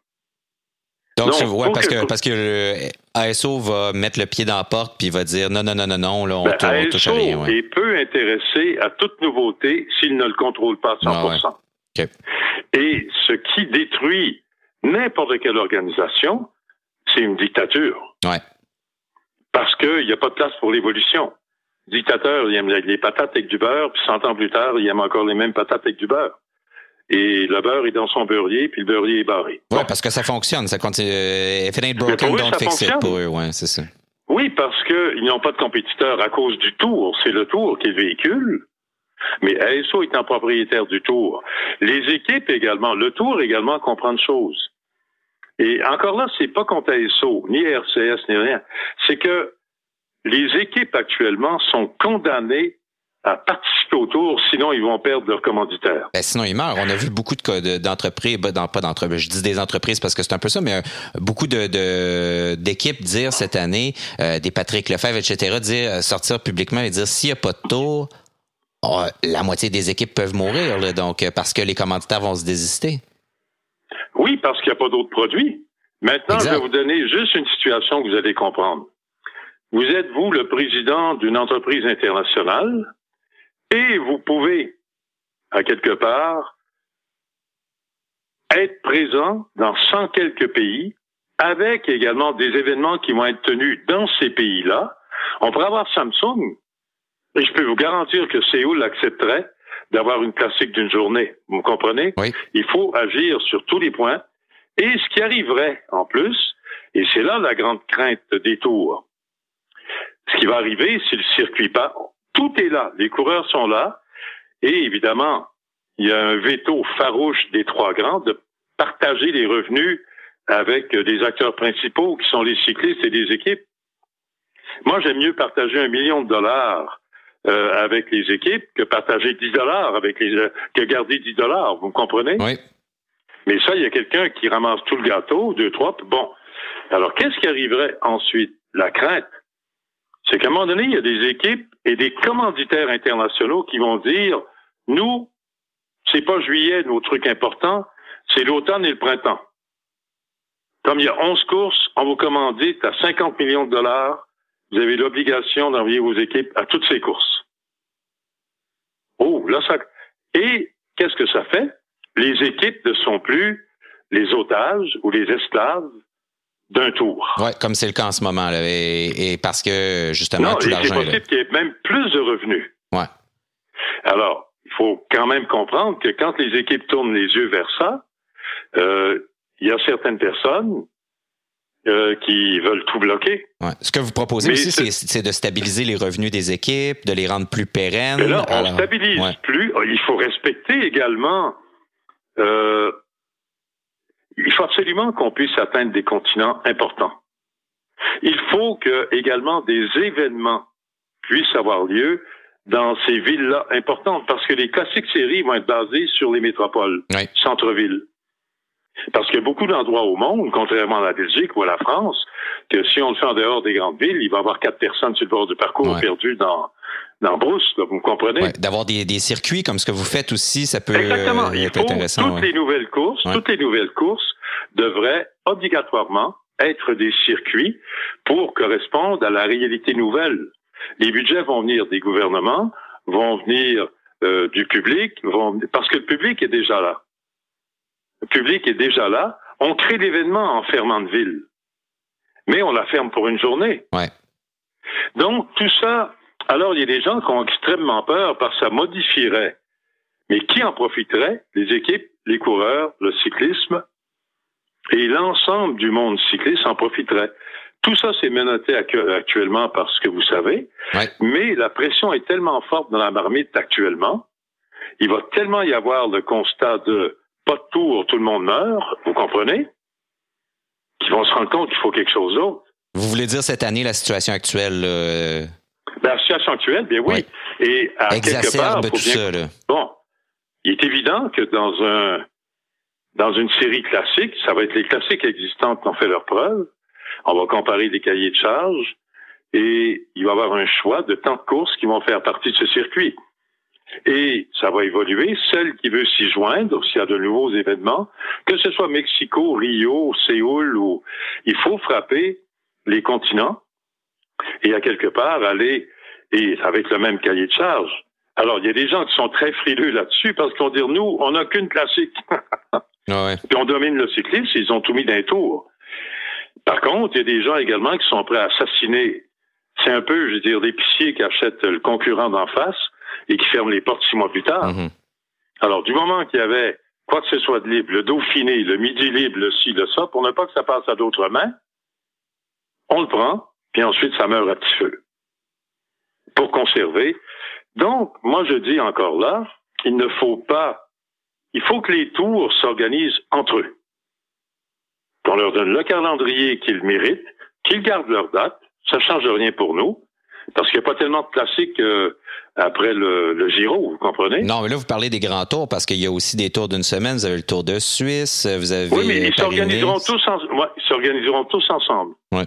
Donc, parce, que, parce que le ASO va mettre le pied dans la porte puis va dire non, non, non, non, non, là, on, ben, touche à rien. est peu intéressé à toute nouveauté s'il ne le contrôle pas à 100% Et ce qui détruit n'importe quelle organisation, c'est une dictature. Ouais. Parce qu'il n'y a pas de place pour l'évolution. Dictateur, il aime les patates avec du beurre, puis 100 ans plus tard, il aime encore les mêmes patates avec du beurre. Et le beurre est dans son beurrier, puis le beurrier est barré. Oui, parce que ça fonctionne. Ça continue. Euh, if it ain't broken, don't fix it pour eux. Ouais, c'est ça. Oui, parce qu'ils n'ont pas de compétiteurs à cause du tour. C'est le tour qui est le véhicule. Mais ASO étant propriétaire du tour. Les équipes également. Le tour également comprend une chose. Et encore là, c'est pas contre ASO, ni RCS, ni rien. C'est que les équipes actuellement sont condamnées à participer au tour, sinon ils vont perdre leur commanditaire. Ben, sinon ils meurent. On a vu beaucoup d'entreprises, de, ben, pas d'entreprises, je dis des entreprises parce que c'est un peu ça, mais euh, beaucoup de d'équipes dire cette année, euh, des Patrick Lefebvre, etc., dire euh, sortir publiquement et dire s'il n'y a pas de tour, oh, la moitié des équipes peuvent mourir, donc parce que les commanditaires vont se désister. Oui, parce qu'il n'y a pas d'autres produits. Maintenant, je vais vous donner juste une situation que vous allez comprendre. Vous êtes, vous, le président d'une entreprise internationale et vous pouvez, à quelque part, être présent dans cent quelques pays avec également des événements qui vont être tenus dans ces pays-là. On pourrait avoir Samsung, et je peux vous garantir que Séoul accepterait d'avoir une classique d'une journée. Vous comprenez? Oui. Il faut agir sur tous les points. Et ce qui arriverait en plus, et c'est là la grande crainte des tours, ce qui va arriver si le circuit pas, tout est là, les coureurs sont là, et évidemment, il y a un veto farouche des trois grands de partager les revenus avec des acteurs principaux qui sont les cyclistes et les équipes. Moi, j'aime mieux partager un million de dollars euh, avec les équipes que partager 10 dollars avec les euh, que garder 10 dollars, vous comprenez? Oui. Mais ça, il y a quelqu'un qui ramasse tout le gâteau, deux, trois, bon. Alors, qu'est-ce qui arriverait ensuite? La crainte. C'est qu'à un moment donné, il y a des équipes et des commanditaires internationaux qui vont dire, nous, c'est pas juillet nos trucs importants, c'est l'automne et le printemps. Comme il y a 11 courses, on vous commandite à 50 millions de dollars vous avez l'obligation d'envoyer vos équipes à toutes ces courses. Oh, là, ça. Et qu'est-ce que ça fait? Les équipes ne sont plus les otages ou les esclaves d'un tour. Oui, comme c'est le cas en ce moment, là, et, parce que justement non, tout l'argent. C'est possible qu'il y ait même plus de revenus. Ouais. Alors, il faut quand même comprendre que quand les équipes tournent les yeux vers ça, euh, il y a certaines personnes euh, qui veulent tout bloquer. Ouais. Ce que vous proposez aussi, c'est de stabiliser les revenus des équipes, de les rendre plus pérennes. Mais là, on ne stabilise plus. Il faut respecter également. Euh, il faut absolument qu'on puisse atteindre des continents importants. Il faut que également des événements puissent avoir lieu dans ces villes-là importantes, parce que les classiques séries vont être basées sur les métropoles, centre-ville. Parce qu'il y a beaucoup d'endroits au monde, contrairement à la Belgique ou à la France, que si on le fait en dehors des grandes villes, il va y avoir quatre personnes sur le bord du parcours perdues dans, dans Brousse, vous comprenez? D'avoir des, des, circuits comme ce que vous faites aussi, ça peut Exactement. Euh, il être intéressant. Toutes les nouvelles courses, toutes les nouvelles courses devraient obligatoirement être des circuits pour correspondre à la réalité nouvelle. Les budgets vont venir des gouvernements, vont venir euh, du public, vont parce que le public est déjà là. Le public est déjà là. On crée l'événement en fermant de ville, mais on la ferme pour une journée. Ouais. Donc tout ça, alors il y a des gens qui ont extrêmement peur parce que ça modifierait. Mais qui en profiterait? Les équipes, les coureurs, le cyclisme et l'ensemble du monde cycliste en profiterait. Tout ça, c'est menotté actuellement parce que vous savez, mais la pression est tellement forte dans la marmite actuellement, il va tellement y avoir le constat de pas de tour, tout le monde meurt, vous comprenez, qu'ils vont se rendre compte qu'il faut quelque chose d'autre. Vous voulez dire cette année, la situation actuelle euh... La situation actuelle, bien oui. Et à quelque part, tout ça, bon, il est évident que dans un dans une série classique, ça va être les classiques existantes qui ont fait leur preuve. On va comparer des cahiers de charges et il va y avoir un choix de tant de courses qui vont faire partie de ce circuit. Et ça va évoluer. Celle qui veut s'y joindre, s'il y a de nouveaux événements, que ce soit Mexico, Rio, Séoul, ou il faut frapper les continents et à quelque part aller et avec le même cahier de charge. Alors, il y a des gens qui sont très frileux là-dessus parce qu'on dit, nous, on n'a qu'une classique. [laughs] Ah Puis on domine le cyclisme, ils ont tout mis d'un tour. Par contre, il y a des gens également qui sont prêts à assassiner. C'est un peu, je veux dire, l'épicier qui achète le concurrent d'en face et qui ferme les portes six mois plus tard. Mhm. Alors, du moment qu'il y avait quoi que ce soit de libre, le Dauphiné, le Midi libre, le ci, le ça, pour ne pas que ça passe à d'autres mains, on le prend, puis ensuite ça meurt à petit feu. Pour conserver. Donc, moi je dis encore là, il ne faut pas, il faut que les tours s'organisent entre eux qu'on leur donne le calendrier qu'ils méritent, qu'ils gardent leur date. Ça ne change rien pour nous, parce qu'il n'y a pas tellement de classiques euh, après le, le, Giro, vous comprenez? Non, mais là, vous parlez des grands tours, parce qu'il y a aussi des tours d'une semaine. Vous avez le Tour de Suisse, vous avez... Oui, mais ils s'organiseront tous, en... ouais, s'organiseront tous ensemble. Ouais.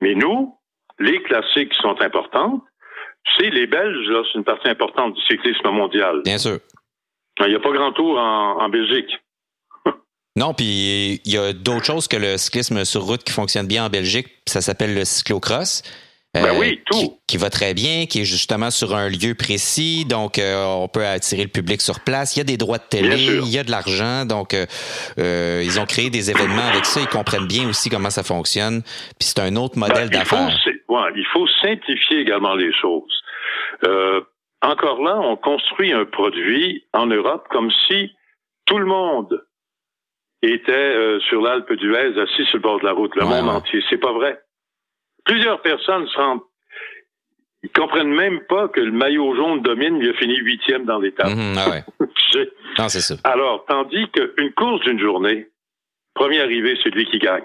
Mais nous, les classiques sont importants, c'est les Belges, là, c'est une partie importante du cyclisme mondial. Bien sûr. Il n'y a pas grand tour en, en Belgique. [laughs] Non, puis il y a d'autres choses que le cyclisme sur route qui fonctionne bien en Belgique. Ça s'appelle le cyclocross. Euh, ben oui, tout. Qui, va très bien, qui est justement sur un lieu précis, donc euh, on peut attirer le public sur place. Il y a des droits de télé, il y a de l'argent, donc euh, ils ont créé des événements avec ça. Ils comprennent bien aussi comment ça fonctionne. Puis c'est un autre modèle ben, d'affaires. Ouais, il faut simplifier également les choses. encore là, on construit un produit en Europe comme si tout le monde était euh, sur l'Alpe d'Huez, assis sur le bord de la route, le monde entier. C'est pas vrai. Plusieurs personnes rendent ils comprennent même pas que le maillot jaune domine, il a fini huitième dans l'étape. Mhm, ah ouais. [laughs] non, c'est ça. Alors, tandis qu'une course d'une journée, premier arrivé, c'est lui qui gagne.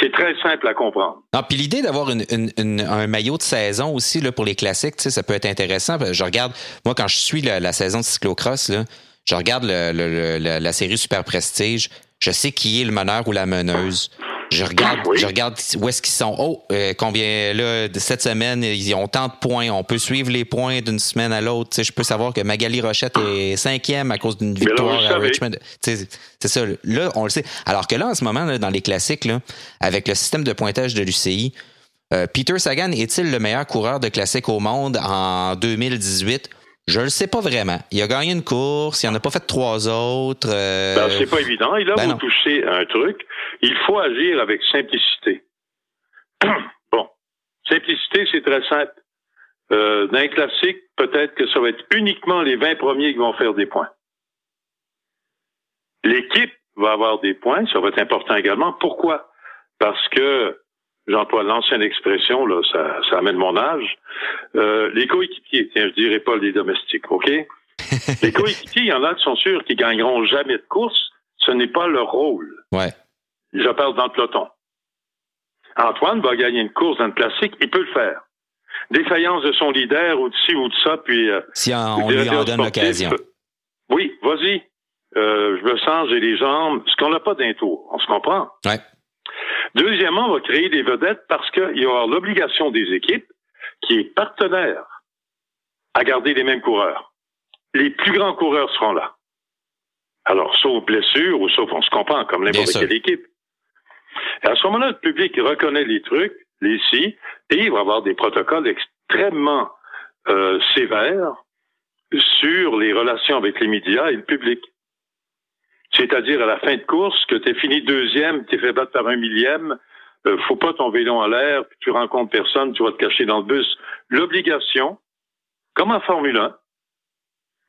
C'est très simple à comprendre. Non, puis l'idée d'avoir une, une, un maillot de saison aussi là, pour les classiques, ça peut être intéressant. Je regarde, moi, quand je suis la, la saison de cyclocross, là, je regarde le, le, la série Super Prestige. Je sais qui est le meneur ou la meneuse. Je regarde, je regarde où est-ce qu'ils sont. Oh, euh, combien là de cette semaine ils ont tant de points. On peut suivre les points d'une semaine à l'autre. Tu sais, je peux savoir que Magali Rochette est cinquième à cause d'une victoire à Richmond. C'est ça. Là, on le sait. Alors que là, en ce moment, là, dans les classiques, là, avec le système de pointage de l'UCI, euh, Peter Sagan est-il le meilleur coureur de classique au monde en 2018? Je le sais pas vraiment. Il a gagné une course, il en a pas fait trois autres. Euh... Ben, c'est pas évident. Et là, ben vous touchez un truc Il faut agir avec simplicité. [clears throat] bon, simplicité, c'est très simple. Euh, dans un classique, peut-être que ça va être uniquement les 20 premiers qui vont faire des points. L'équipe va avoir des points, ça va être important également. Pourquoi? Parce que, j'emploie l'ancienne expression, là, ça, ça amène mon âge, euh, les coéquipiers, tiens, je dirais pas les domestiques, OK? [laughs] les coéquipiers, il y en a qui sont sûrs qu'ils gagneront jamais de course, ce n'est pas leur rôle. Ouais. Je parle dans le peloton. Antoine va gagner une course dans le classique, il peut le faire. Défaillance de son leader ou de ci ou de ça, puis... Euh, si on, lui en donne l'occasion. Oui, vas-y. Euh, je me sens, j'ai les jambes. Ce qu'on n'a pas d'un tour. On se comprend? Ouais. Deuxièmement, on va créer des vedettes parce qu'il y aura l'obligation des équipes qui est partenaire à garder les mêmes coureurs. Les plus grands coureurs seront là. Alors, sauf blessure ou sauf, on se comprend, comme n'importe quelle équipe. Et à ce moment-là, le public reconnaît les trucs, les si, et il va avoir des protocoles extrêmement euh, sévères sur les relations avec les médias et le public. C'est-à-dire à la fin de course, que tu es fini deuxième, tu es fait battre par un millième, euh, faut pas ton vélo en l'air, tu rencontres personne, tu vas te cacher dans le bus. L'obligation, comme en Formule 1,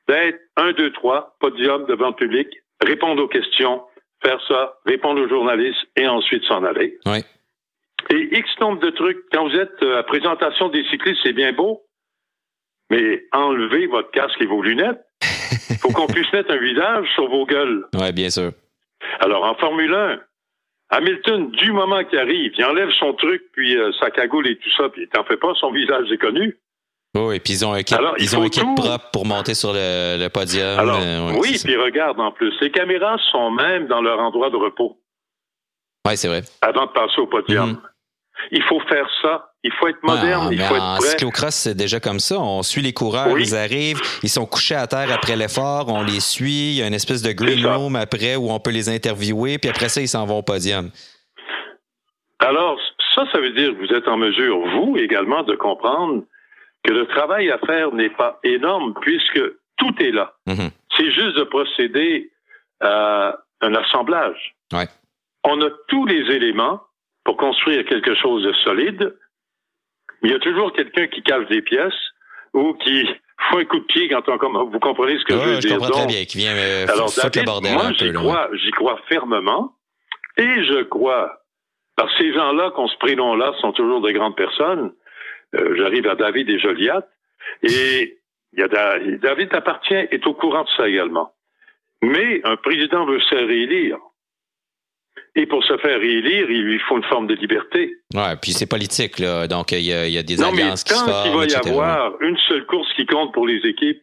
d'être un, deux, trois, podium devant le public, répondre aux questions, faire ça, répondre aux journalistes et ensuite s'en aller. Oui. Et X nombre de trucs. Quand vous êtes euh, à présentation des cyclistes, c'est bien beau, mais enlevez votre casque et vos lunettes. Il [laughs] faut qu'on puisse mettre un visage sur vos gueules. Oui, bien sûr. Alors, en Formule 1, Hamilton, du moment qu'il arrive, il enlève son truc, puis euh, sa cagoule et tout ça, puis il t'en fait pas, son visage est connu. Oui, et puis ils ont un kit, ils ont un propre pour monter sur le, podium. Alors, euh, oui, puis regarde en plus, les caméras sont même dans leur endroit de repos. Oui, c'est vrai. Avant de passer au podium. Mhm. Il faut faire ça. Il faut être moderne, il faut être en cyclocross, c'est déjà comme ça. On suit les coureurs, ils arrivent, ils sont couchés à terre après l'effort, on les suit. Il y a une espèce de green room après où on peut les interviewer, puis après ça, ils s'en vont au podium. Alors, ça, ça veut dire que vous êtes en mesure, vous également, de comprendre que le travail à faire n'est pas énorme puisque tout est là. Mhm. C'est juste de procéder à un assemblage. Ouais. On a tous les éléments pour construire quelque chose de solide, mais il y a toujours quelqu'un qui cache des pièces ou qui [laughs] fait un coup de pied quand on vous comprenez ce que je veux je dire. Comprends très bien, qui vient euh, Alors, David, moi, j'y crois, j'y crois fermement et je crois, que ces gens-là, qu'on se prénom-là, sont toujours de grandes personnes. Euh, j'arrive à David et Joliat et il y a David appartient, est au courant de ça également. Mais un président veut se réélire. Et pour se faire réélire, il lui faut une forme de liberté. Ouais, puis c'est politique, là. Donc, il y a, il y a des alliances qui se forment, il va y avoir une seule course qui compte pour les équipes,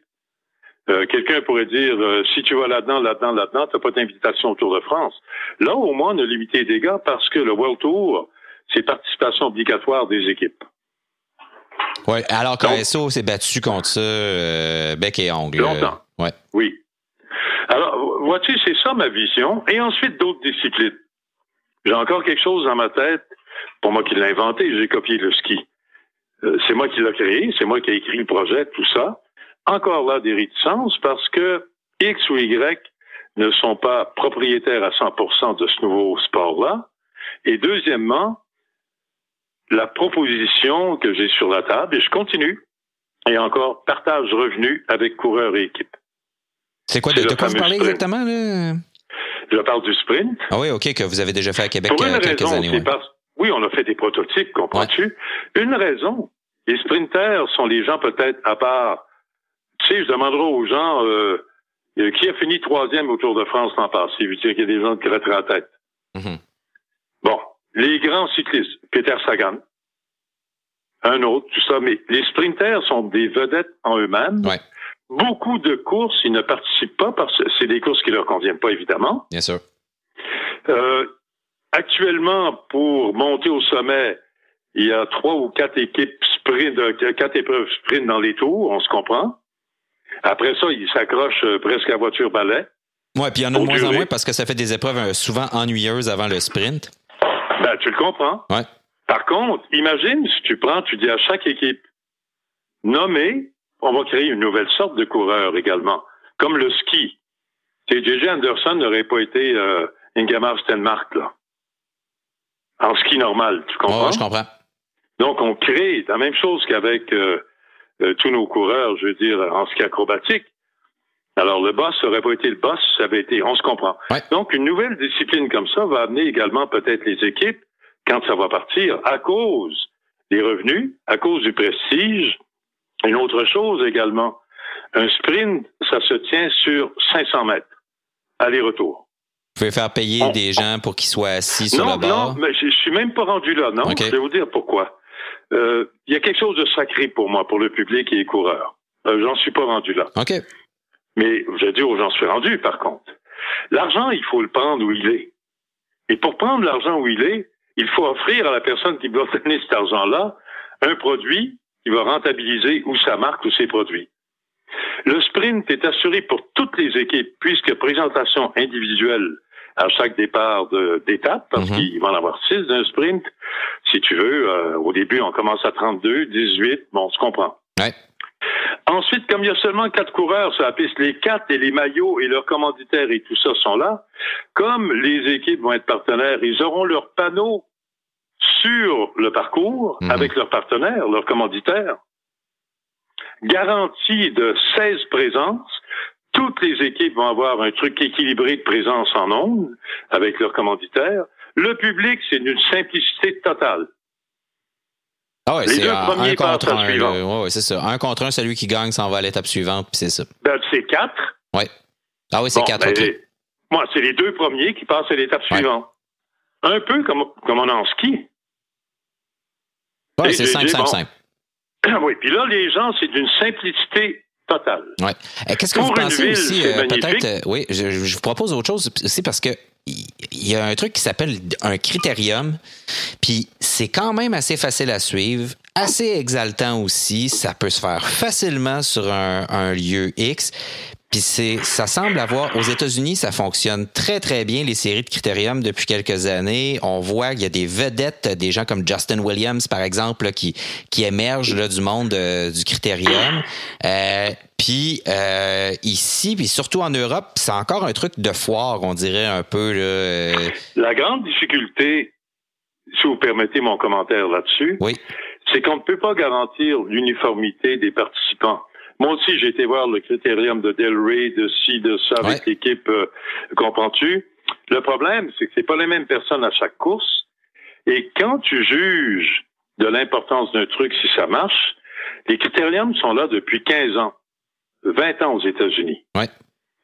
euh, quelqu'un pourrait dire, euh, si tu vas là-dedans, là-dedans, là-dedans, t'as pas d'invitation au Tour de France. Là, au moins, on a limité les dégâts parce que le World Tour, c'est participation obligatoire des équipes. Oui, alors qu'ASO s'est battu contre ça, euh, bec et ongle. Longtemps. Ouais. Oui. Alors, vois-tu, c'est ça ma vision. Et ensuite, d'autres disciplines. J'ai encore quelque chose dans ma tête. Pour moi qui l'ai inventé, j'ai copié le ski. Euh, c'est moi qui l'ai créé, c'est moi qui ai écrit le projet, tout ça. Encore là, des réticences parce que X ou Y ne sont pas propriétaires à 100% de ce nouveau sport-là. Et deuxièmement, la proposition que j'ai sur la table, et je continue, et encore partage revenu avec coureurs et équipes. C'est quoi, de, de quoi vous parlez exactement? Là? Je parle du sprint. Ah oui, OK, que vous avez déjà fait à Québec Pour une quelques raison, années. Oui, on a fait des prototypes, comprends-tu? Une raison, les sprinters sont les gens peut-être à part. Tu sais, je demanderai aux gens euh, euh, qui a fini troisième au Tour de France l'an passé. Je veux dire qu'il y a des gens qui gratteraient la tête. Mm-hmm. Bon, les grands cyclistes, Peter Sagan, un autre, tout ça, mais les sprinters sont des vedettes en eux-mêmes. Ouais. Beaucoup de courses, ils ne participent pas parce que c'est des courses qui leur conviennent pas, évidemment. Bien sûr. Euh, actuellement, pour monter au sommet, il y a trois ou quatre équipes sprint, euh, quatre épreuves sprint dans les tours, on se comprend. Après ça, ils s'accrochent euh, presque à voiture balai. Oui, puis il y en a de moins en moins parce que ça fait des épreuves euh, souvent ennuyeuses avant le sprint. Ben, tu le comprends. Ouais. Par contre, imagine si tu prends, tu dis à chaque équipe, nommez on va créer une nouvelle sorte de coureur également, comme le ski. J.J. Anderson n'aurait pas été euh, Ingemar Stenmark, là. en ski normal, tu comprends? Ouais, je comprends. Donc, on crée la même chose qu'avec euh, euh, tous nos coureurs, je veux dire, en ski acrobatique. Alors, le boss aurait pas été le boss, ça avait été, on se comprend. Ouais. Donc, une nouvelle discipline comme ça va amener également peut-être les équipes, quand ça va partir, à cause des revenus, à cause du prestige. Une autre chose également, un sprint, ça se tient sur 500 mètres, aller-retour. Vous pouvez faire payer On- des gens pour qu'ils soient assis sur Non, le bord? non, mais je, je suis même pas rendu là, non? Je vais vous dire pourquoi. Euh, Il y a quelque chose de sacré pour moi, pour le public et les coureurs. Euh, j'en suis pas rendu là. OK. Mais je dis où j'en suis rendu, par contre. L'argent, il faut le prendre où il est. Et pour prendre l'argent où il est, il faut offrir à la personne qui doit [laughs] donner cet argent-là un produit qui va rentabiliser ou sa marque ou ses produits. Le sprint est assuré pour toutes les équipes, puisque présentation individuelle à chaque départ d'étape, parce Mhm. qu'il va en avoir six d'un sprint. Si tu veux, euh, au début, on commence à 32, 18, bon, on se comprend. Ouais. Ensuite, comme il y a seulement quatre coureurs sur la piste, les quatre et les maillots et leurs commanditaires et tout ça sont là. Comme les équipes vont être partenaires, ils auront leurs panneaux sur le parcours Mhm. avec leurs partenaires, leurs commanditaires. Garantie de 16 présences. Toutes les équipes vont avoir un truc équilibré de présence en ondes avec leurs commanditaires. Le public, c'est d'une simplicité totale. Ah ouais, Les c'est deux un, premiers un passent contre à un. suivant. là. Ouais, ouais, c'est ça. Un contre un, celui qui gagne s'en va à l'étape suivante, puis c'est ça. Ben, c'est quatre. Ouais. Ah oui, c'est Bon, quatre, ben, OK. Moi, c'est les deux premiers qui passent à l'étape Ouais. suivante. Un peu comme, comme on a en ski. Et c'est simple, simple, bon. simple. [clears throat] oui, puis là, les gens, c'est d'une simplicité totale. Ouais. Euh, Qu'est-ce que vous pensez ville, aussi, euh, peut-être, euh, oui, je, je vous propose autre chose aussi parce que il y a un truc qui s'appelle un critérium, puis c'est quand même assez facile à suivre, assez exaltant aussi, ça peut se faire facilement sur un, un lieu X. Puis c'est, ça semble avoir, aux États-Unis, ça fonctionne très très bien les séries de critérium depuis quelques années. On voit qu'il y a des vedettes, des gens comme Justin Williams par exemple, là, qui qui émergent là, du monde euh, du critérium. Euh, puis euh, ici, puis surtout en Europe, c'est encore un truc de foire, on dirait un peu là. euh, La grande difficulté, si vous permettez mon commentaire là-dessus, oui, c'est qu'on ne peut pas garantir l'uniformité des participants. Moi aussi, j'ai été voir le critérium de Del Rey, de ci, de ça, avec l'équipe, euh, comprends-tu? Le problème, c'est que c'est pas les mêmes personnes à chaque course. Et quand tu juges de l'importance d'un truc, si ça marche, les critériums sont là depuis 15 ans, 20 ans aux États-Unis. Ouais.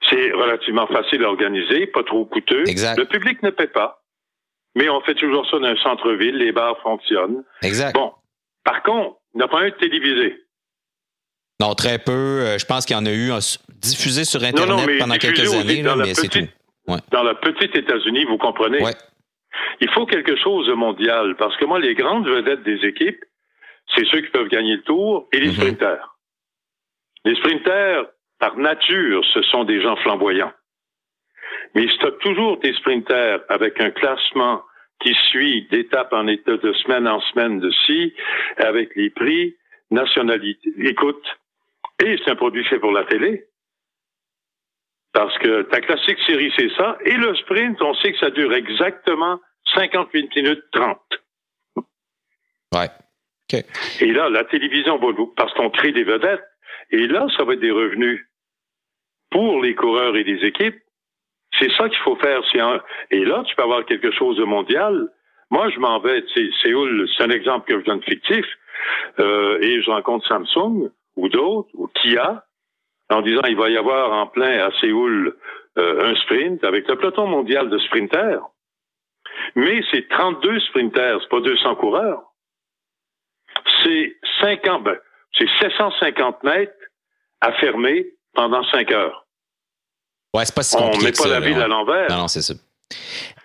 C'est relativement facile à organiser, pas trop coûteux. Exact. Le public ne paie pas. Mais on fait toujours ça dans un centre-ville, les bars fonctionnent. exact. Bon. Par contre, il n'y a pas un de télévisé. Non, très peu. Euh, je pense qu'il y en a eu un diffusé sur Internet non, pendant quelques années, là, dans la mais c'est tout. petite- Dans la petite États-Unis, vous comprenez? Ouais. Il faut quelque chose de mondial. Parce que moi, les grandes vedettes des équipes, c'est ceux qui peuvent gagner le tour et les Mhm. sprinters. Les sprinters, par nature, ce sont des gens flamboyants. Mais tu as toujours tes sprinters avec un classement qui suit d'étape en état, de semaine en semaine de ci, avec les prix, nationalité. Écoute, et c'est un produit fait pour la télé. Parce que ta classique série, c'est ça. Et le sprint, on sait que ça dure exactement 58 minutes 30. Ouais. Et là, la télévision va vous, parce qu'on crée des vedettes. Et là, ça va être des revenus pour les coureurs et les équipes. C'est ça qu'il faut faire. C'est un- Et là, tu peux avoir quelque chose de mondial. Moi, je m'en vais, sais, Séoul, c'est un exemple que je donne fictif, euh, et je rencontre Samsung ou d'autres, ou Kia, en disant il va y avoir en plein à Séoul euh, un sprint avec le peloton mondial de sprinters. Mais c'est 32 sprinters, c'est pas 200 coureurs. C'est 50, ben, c'est 750 mètres à fermer pendant 5 heures. Ouais, c'est pas si On compliqué met que pas ça, la ville ouais. à l'envers. Non, non, c'est ça.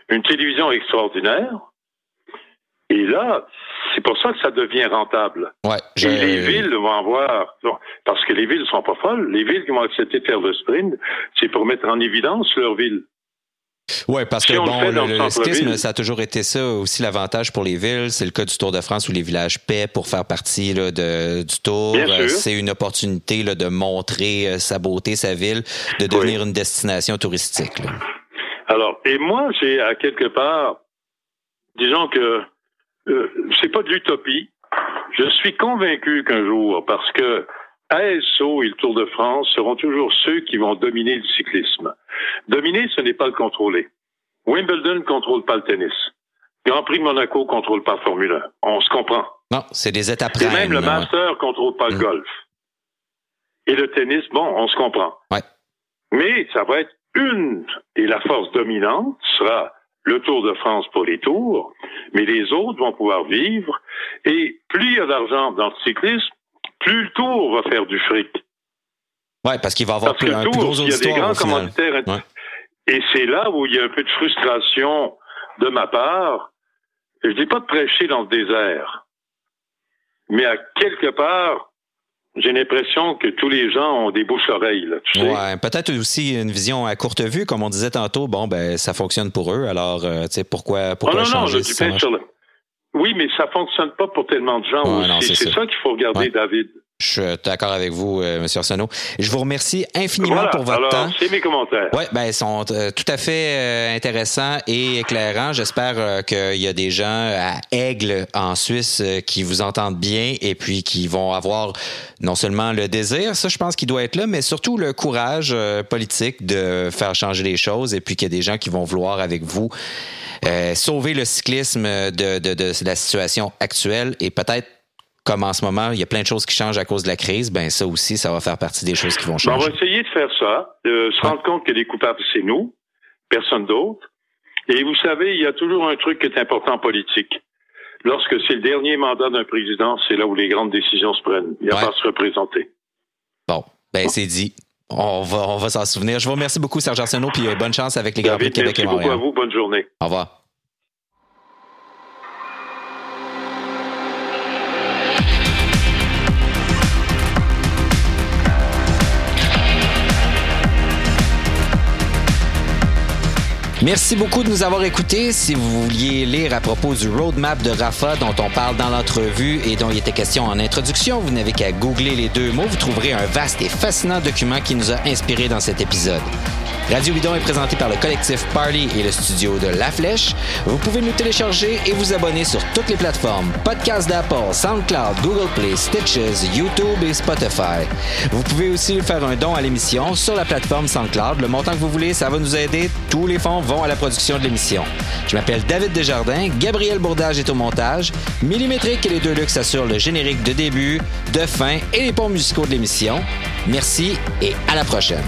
Une télévision extraordinaire. Et là, c'est pour ça que ça devient rentable. Ouais, je- Et les villes vont avoir, parce que les villes sont pas folles, les villes qui vont accepter de faire le sprint, c'est pour mettre en évidence leur ville. Ouais, parce Si que le bon, le, le ça a toujours été ça aussi l'avantage pour les villes. C'est le cas du Tour de France où les villages paient pour faire partie là, de, du Tour. Euh. C'est une opportunité là, de montrer euh, sa beauté, sa ville, de devenir une destination touristique. là. Alors, et moi, j'ai à quelque part, disons que euh, c'est pas de l'utopie. Je suis convaincu qu'un jour, parce que ASO et le Tour de France seront toujours ceux qui vont dominer le cyclisme. Dominer, ce n'est pas le contrôler. Wimbledon ne contrôle pas le tennis. Grand Prix de Monaco ne contrôle pas la Formule 1. On se comprend. Non, c'est des étapes Et même le Master ne contrôle pas le mm. golf. Et le tennis, bon, on se comprend. Ouais. Mais ça va être une, et la force dominante sera le Tour de France pour les tours, mais les autres vont pouvoir vivre. Et plus il y a d'argent dans le cyclisme, plus le Tour va faire du fric. Oui, parce qu'il va avoir plus, un plus gros Il y a des grands commanditaires. Et c'est là où il y a un peu de frustration de ma part. Je dis pas de prêcher dans le désert, mais à quelque part, j'ai l'impression que tous les gens ont des bouches-oreilles. Là, tu ouais, peut-être aussi une vision à courte vue, comme on disait tantôt. Bon, ben ça fonctionne pour eux. Alors, euh, tu sais, pourquoi, pourquoi oh, non, non, je sur le... Oui, mais ça fonctionne pas pour tellement de gens aussi. C'est ça, qu'il faut regarder, David. Je suis d'accord avec vous, euh, M. Arsenault. Je vous remercie infiniment pour votre temps. C'est mes commentaires. Oui, ben, ils sont euh, tout à fait euh, intéressants et éclairants. J'espère qu'il y a des gens à Aigle, en Suisse, qui vous entendent bien et puis qui vont avoir non seulement le désir, ça, je pense qu'il doit être là, mais surtout le courage politique de faire changer les choses et puis qu'il y a des gens qui vont vouloir avec vous sauver le cyclisme de, de, de la situation actuelle et peut-être comme en ce moment, il y a plein de choses qui changent à cause de la crise, ben ça aussi, ça va faire partie des choses qui vont changer. Ben, on va essayer de faire ça, de se rendre compte que les coupables, c'est nous, personne d'autre. Et vous savez, il y a toujours un truc qui est important en politique. Lorsque c'est le dernier mandat d'un président, c'est là où les grandes décisions se prennent. Il n'y a pas à se représenter. Bon, ben c'est dit. On va, on va s'en souvenir. Je vous remercie beaucoup, Serge Arsenault, puis euh, bonne chance avec les Grands Prix de Québec et Montréal. Merci beaucoup à vous. Bonne journée. Au revoir. Merci beaucoup de nous avoir écoutés. Si vous vouliez lire à propos du roadmap de Rafa dont on parle dans l'entrevue et dont il était question en introduction, vous n'avez qu'à googler les deux mots. Vous trouverez un vaste et fascinant document qui nous a inspiré dans cet épisode. Radio Bidon est présenté par le collectif Party et le studio de La Flèche. Vous pouvez nous télécharger et vous abonner sur toutes les plateformes Podcast d'Apple, SoundCloud, Google Play, Stitches, YouTube et Spotify. Vous pouvez aussi faire un don à l'émission sur la plateforme SoundCloud. Le montant que vous voulez, ça va nous aider. Tous les fonds vont à la production de l'émission. Je m'appelle David Desjardins, Gabriel Bourdage est au montage, Millimétrique et les deux luxe assurent le générique de début, de fin et les ponts musicaux de l'émission. Merci et à la prochaine.